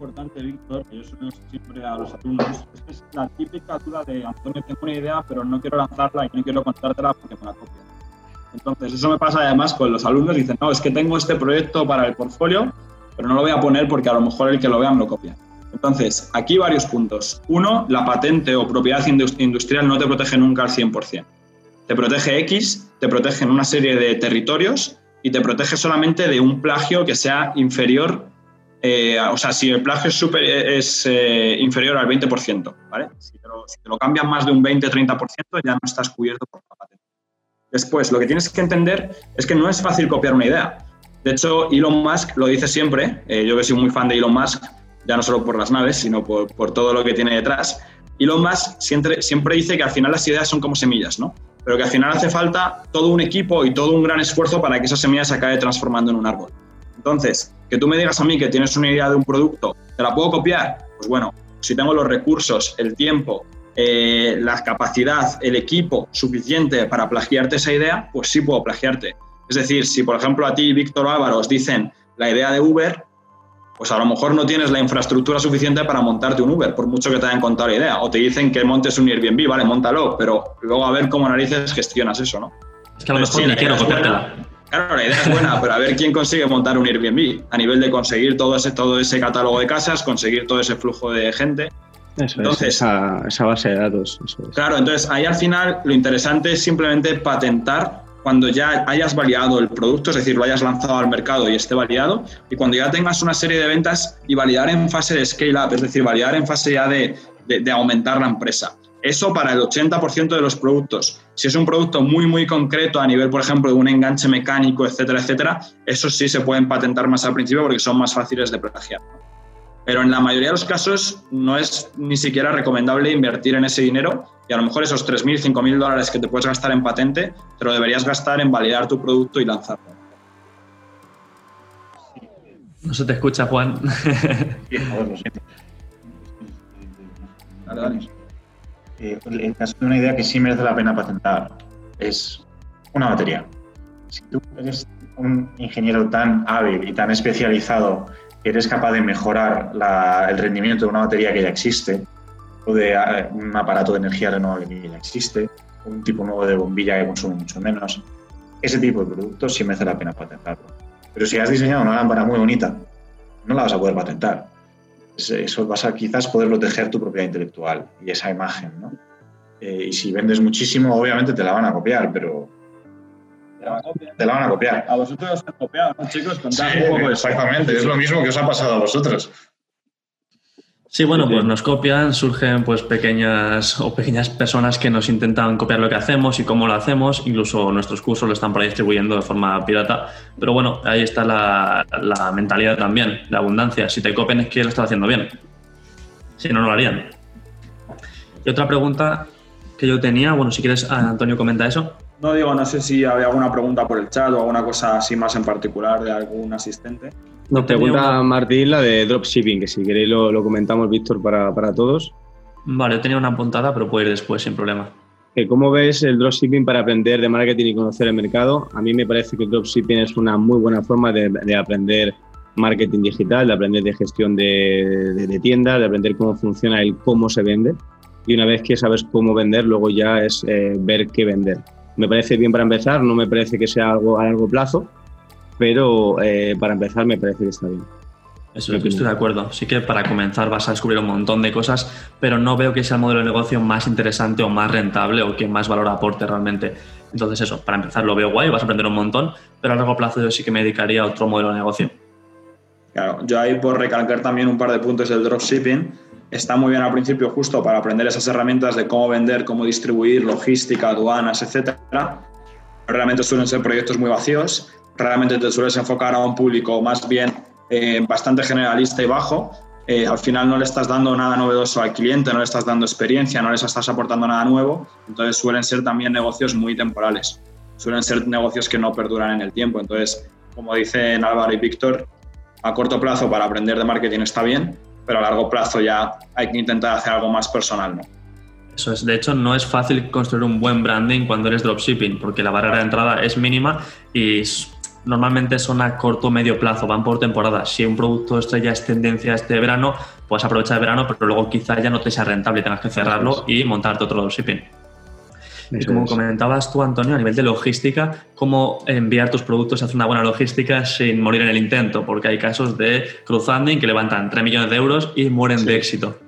importante, Víctor, que yo suelo siempre a los alumnos, es que es la típica duda de Antonio, tengo una idea, pero no quiero lanzarla y no quiero contártela porque me la copian. Entonces, eso me pasa además con los alumnos, dicen, no, es que tengo este proyecto para el portfolio, pero no lo voy a poner porque a lo mejor el que lo vea me lo copia. Entonces, aquí varios puntos. Uno, la patente o propiedad industrial no te protege nunca al 100%. Te protege X, te protege en una serie de territorios y te protege solamente de un plagio que sea inferior eh, o sea, si el plagio es, super, es eh, inferior al 20%, ¿vale? Si te, lo, cambian más de un 20-30%, ya no estás cubierto por la patente. Después, lo que tienes que entender es que no es fácil copiar una idea. De hecho, Elon Musk lo dice siempre, eh, yo que soy muy fan de Elon Musk, ya no solo por las naves, sino por, por todo lo que tiene detrás. Elon Musk siempre, siempre dice que al final las ideas son como semillas, ¿no? Pero que al final hace falta todo un equipo y todo un gran esfuerzo para que esa semilla se acabe transformando en un árbol. Entonces, que tú me digas a mí que tienes una idea de un producto, ¿te la puedo copiar? Pues bueno, si tengo los recursos, el tiempo, eh, la capacidad, el equipo suficiente para plagiarte esa idea, pues sí puedo plagiarte. Es decir, si por ejemplo a ti, Víctor Álvaro, dicen la idea de Uber, pues a lo mejor no tienes la infraestructura suficiente para montarte un Uber, por mucho que te hayan contado la idea. O te dicen que montes un Airbnb, vale, montalo, pero luego a ver cómo narices gestionas eso, ¿no? Es que a lo mejor ni quiero copiártela. Claro, la idea es buena, pero a ver quién consigue montar un Airbnb a nivel de conseguir todo ese, todo ese catálogo de casas, conseguir todo ese flujo de gente. Eso entonces, esa, base de datos. Claro, entonces ahí al final lo interesante es simplemente patentar cuando ya hayas validado el producto, es decir, lo hayas lanzado al mercado y esté validado, y cuando ya tengas una serie de ventas y validar en fase de scale up, es decir, validar en fase ya de, de aumentar la empresa. Eso para el 80% de los productos. Si es un producto muy, muy concreto a nivel, por ejemplo, de un enganche mecánico, etcétera, etcétera, esos sí se pueden patentar más al principio porque son más fáciles de plagiar. Pero en la mayoría de los casos no es ni siquiera recomendable invertir en ese dinero y a lo mejor esos 3.000, 5.000 dólares que te puedes gastar en patente, te lo deberías gastar en validar tu producto y lanzarlo. No se te escucha, Juan. Dale, dale. Eh, de una idea que sí merece la pena patentar es una batería. Si tú eres un ingeniero tan hábil y tan especializado que eres capaz de mejorar el rendimiento de una batería que ya existe, o de eh, un aparato de energía renovable que ya existe, un tipo nuevo de bombilla que consume mucho menos, ese tipo de productos sí merece la pena patentarlo. Pero si has diseñado una lámpara muy bonita, no la vas a poder patentar eso vas a quizás poder proteger tu propiedad intelectual y esa imagen, ¿no? Eh, y si vendes muchísimo, obviamente te la van a copiar, pero... Te la van a copiar. A vosotros os han copiado, chicos? Contad un poco Exactamente, es lo mismo que os ha pasado a vosotros. Sí, bueno, pues nos copian, surgen pues pequeñas o pequeñas personas que nos intentan copiar lo que hacemos y cómo lo hacemos, incluso nuestros cursos lo están por ahí distribuyendo de forma pirata, pero bueno, ahí está la, mentalidad también, la abundancia, si te copian es que lo estás haciendo bien, si no, no lo harían. Y otra pregunta que yo tenía, bueno, si quieres, Antonio, comenta eso. No digo, no sé si había alguna pregunta por el chat o alguna cosa así más en particular de algún asistente. Nos pregunta Martín la de dropshipping, que si queréis lo, comentamos, Víctor, para, todos. Vale, tenía una puntada, pero puedo ir después sin problema. ¿Cómo ves el dropshipping para aprender de marketing y conocer el mercado? A mí me parece que el dropshipping es una muy buena forma de, aprender marketing digital, de aprender de gestión de, de, tiendas, de aprender cómo funciona el cómo se vende. Y una vez que sabes cómo vender, luego ya es eh, ver qué vender. Me parece bien para empezar, no me parece que sea algo a largo plazo, pero eh, para empezar me parece que está bien. Eso es, estoy de acuerdo. Sí que para comenzar vas a descubrir un montón de cosas, pero no veo que sea el modelo de negocio más interesante o más rentable o que más valor aporte realmente. Entonces eso, para empezar lo veo guay, vas a aprender un montón, pero a largo plazo yo sí que me dedicaría a otro modelo de negocio. Claro, yo ahí por recalcar también un par de puntos del dropshipping, está muy bien al principio justo para aprender esas herramientas de cómo vender, cómo distribuir, logística, aduanas, etcétera. Realmente suelen ser proyectos muy vacíos, realmente te sueles enfocar a un público más bien eh, bastante generalista y bajo, eh, al final no le estás dando nada novedoso al cliente, no le estás dando experiencia, no les estás aportando nada nuevo, entonces suelen ser también negocios muy temporales, suelen ser negocios que no perduran en el tiempo. Entonces, como dicen Álvaro y Víctor, a corto plazo para aprender de marketing está bien, pero a largo plazo ya hay que intentar hacer algo más personal. ¿no? Eso es, de hecho, no es fácil construir un buen branding cuando eres dropshipping, porque la barrera de entrada es mínima y normalmente son a corto o medio plazo, van por temporada. Si un producto estrella es tendencia este verano, puedes aprovechar el verano, pero luego quizá ya no te sea rentable, tengas que cerrarlo y montarte otro dropshipping. Y como comentabas tú, Antonio, a nivel de logística, cómo enviar tus productos y hacer una buena logística sin morir en el intento, porque hay casos de crowdfunding que levantan 3 millones de euros y mueren de éxito.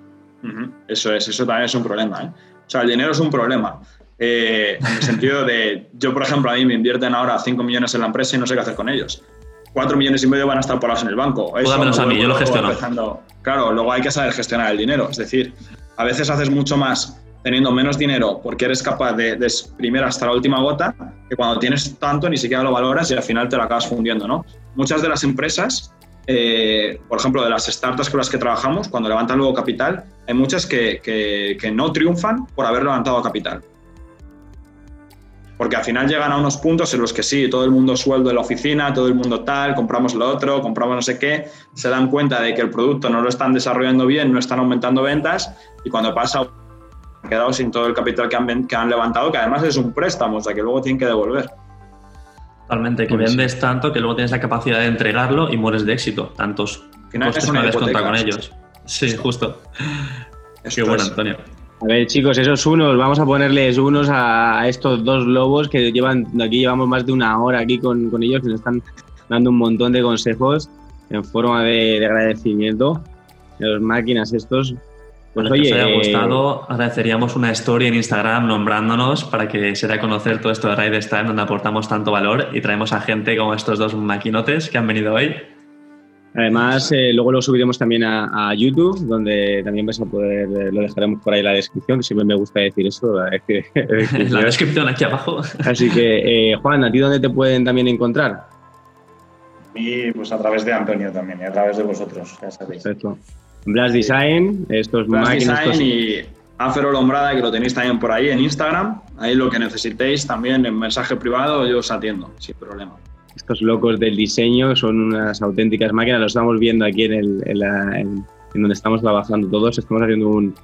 Eso es, eso también es un problema. ¿eh? O sea, el dinero es un problema. Eh, en el sentido de, yo por ejemplo, a mí me invierten ahora 5 millones en la empresa y no sé qué hacer con ellos. 4 millones y medio van a estar parados en el banco. Eso, menos a mí, yo lo gestiono. Claro, luego hay que saber gestionar el dinero. Es decir, a veces haces mucho más teniendo menos dinero porque eres capaz de, de exprimir hasta la última gota que cuando tienes tanto ni siquiera lo valoras y al final te lo acabas fundiendo, ¿no? Muchas de las empresas eh, por ejemplo, de las startups con las que trabajamos, cuando levantan luego capital, hay muchas que, que, que, no triunfan por haber levantado capital. Porque al final llegan a unos puntos en los que sí, todo el mundo sueldo en la oficina, todo el mundo tal, compramos lo otro, compramos no sé qué, se dan cuenta de que el producto no lo están desarrollando bien, no están aumentando ventas y cuando pasa han quedado sin todo el capital que han, que han levantado, que además es un préstamo, o sea que luego tienen que devolver. Totalmente, que pues vendes tanto que luego tienes la capacidad de entregarlo y mueres de éxito. Tantos costes que no contra con ellos. Sí, justo. Qué bueno, Antonio. A ver, chicos, esos unos, vamos a ponerles unos a estos dos lobos que llevan, aquí llevamos más de una hora aquí con, con ellos, que nos están dando un montón de consejos en forma de, agradecimiento. De los máquinas estos. Pues oye, si os haya gustado, agradeceríamos una story en Instagram nombrándonos para que se dé a conocer todo esto de Ride Style, donde aportamos tanto valor y traemos a gente como estos dos maquinotes que han venido hoy. Además, eh, luego lo subiremos también a, YouTube, donde también vais a poder, eh, lo dejaremos por ahí en la descripción, que siempre me gusta decir eso. La, la descripción aquí abajo. Así que, eh, Juan, ¿a ti dónde te pueden también encontrar? Y pues a través de Antonio también y a través de vosotros, ya sabéis. Perfecto. Blast Design, estos Blast Design y Afero Lombrada, que lo tenéis también por ahí en Instagram. Ahí lo que necesitéis también en mensaje privado, yo os atiendo, sin problema estos locos del diseño son unas auténticas máquinas, lo estamos viendo aquí en, el, en, donde estamos trabajando todos, estamos haciendo un,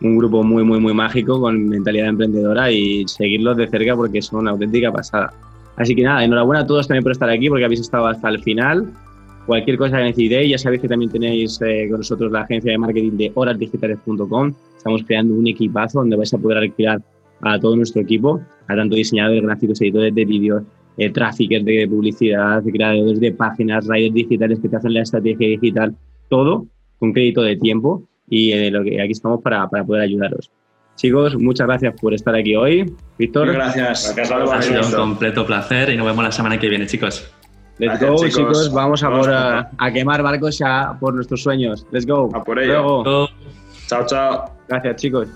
un, grupo muy, muy, muy mágico con mentalidad emprendedora y seguirlos de cerca porque son una auténtica pasada. Así que nada, enhorabuena a todos también por estar aquí porque habéis estado hasta el final. Cualquier cosa que necesitéis, ya sabéis que también tenéis eh, con nosotros la agencia de marketing de horasdigitales.com. Estamos creando un equipazo donde vais a poder alquilar a todo nuestro equipo, a tanto diseñadores gráficos, editores de vídeos, eh, de publicidad, creadores de páginas, riders digitales que te hacen la estrategia digital, todo con crédito de tiempo y eh, lo que aquí estamos para, para, poder ayudaros. Chicos, muchas gracias por estar aquí hoy. Víctor. gracias. gracias ha sido un completo placer y nos vemos la semana que viene, chicos. Let's go, chicos. Vamos, a, a, quemar barcos ya por nuestros sueños. Let's go. A por ello. Luego. Chao, chao. Gracias, chicos.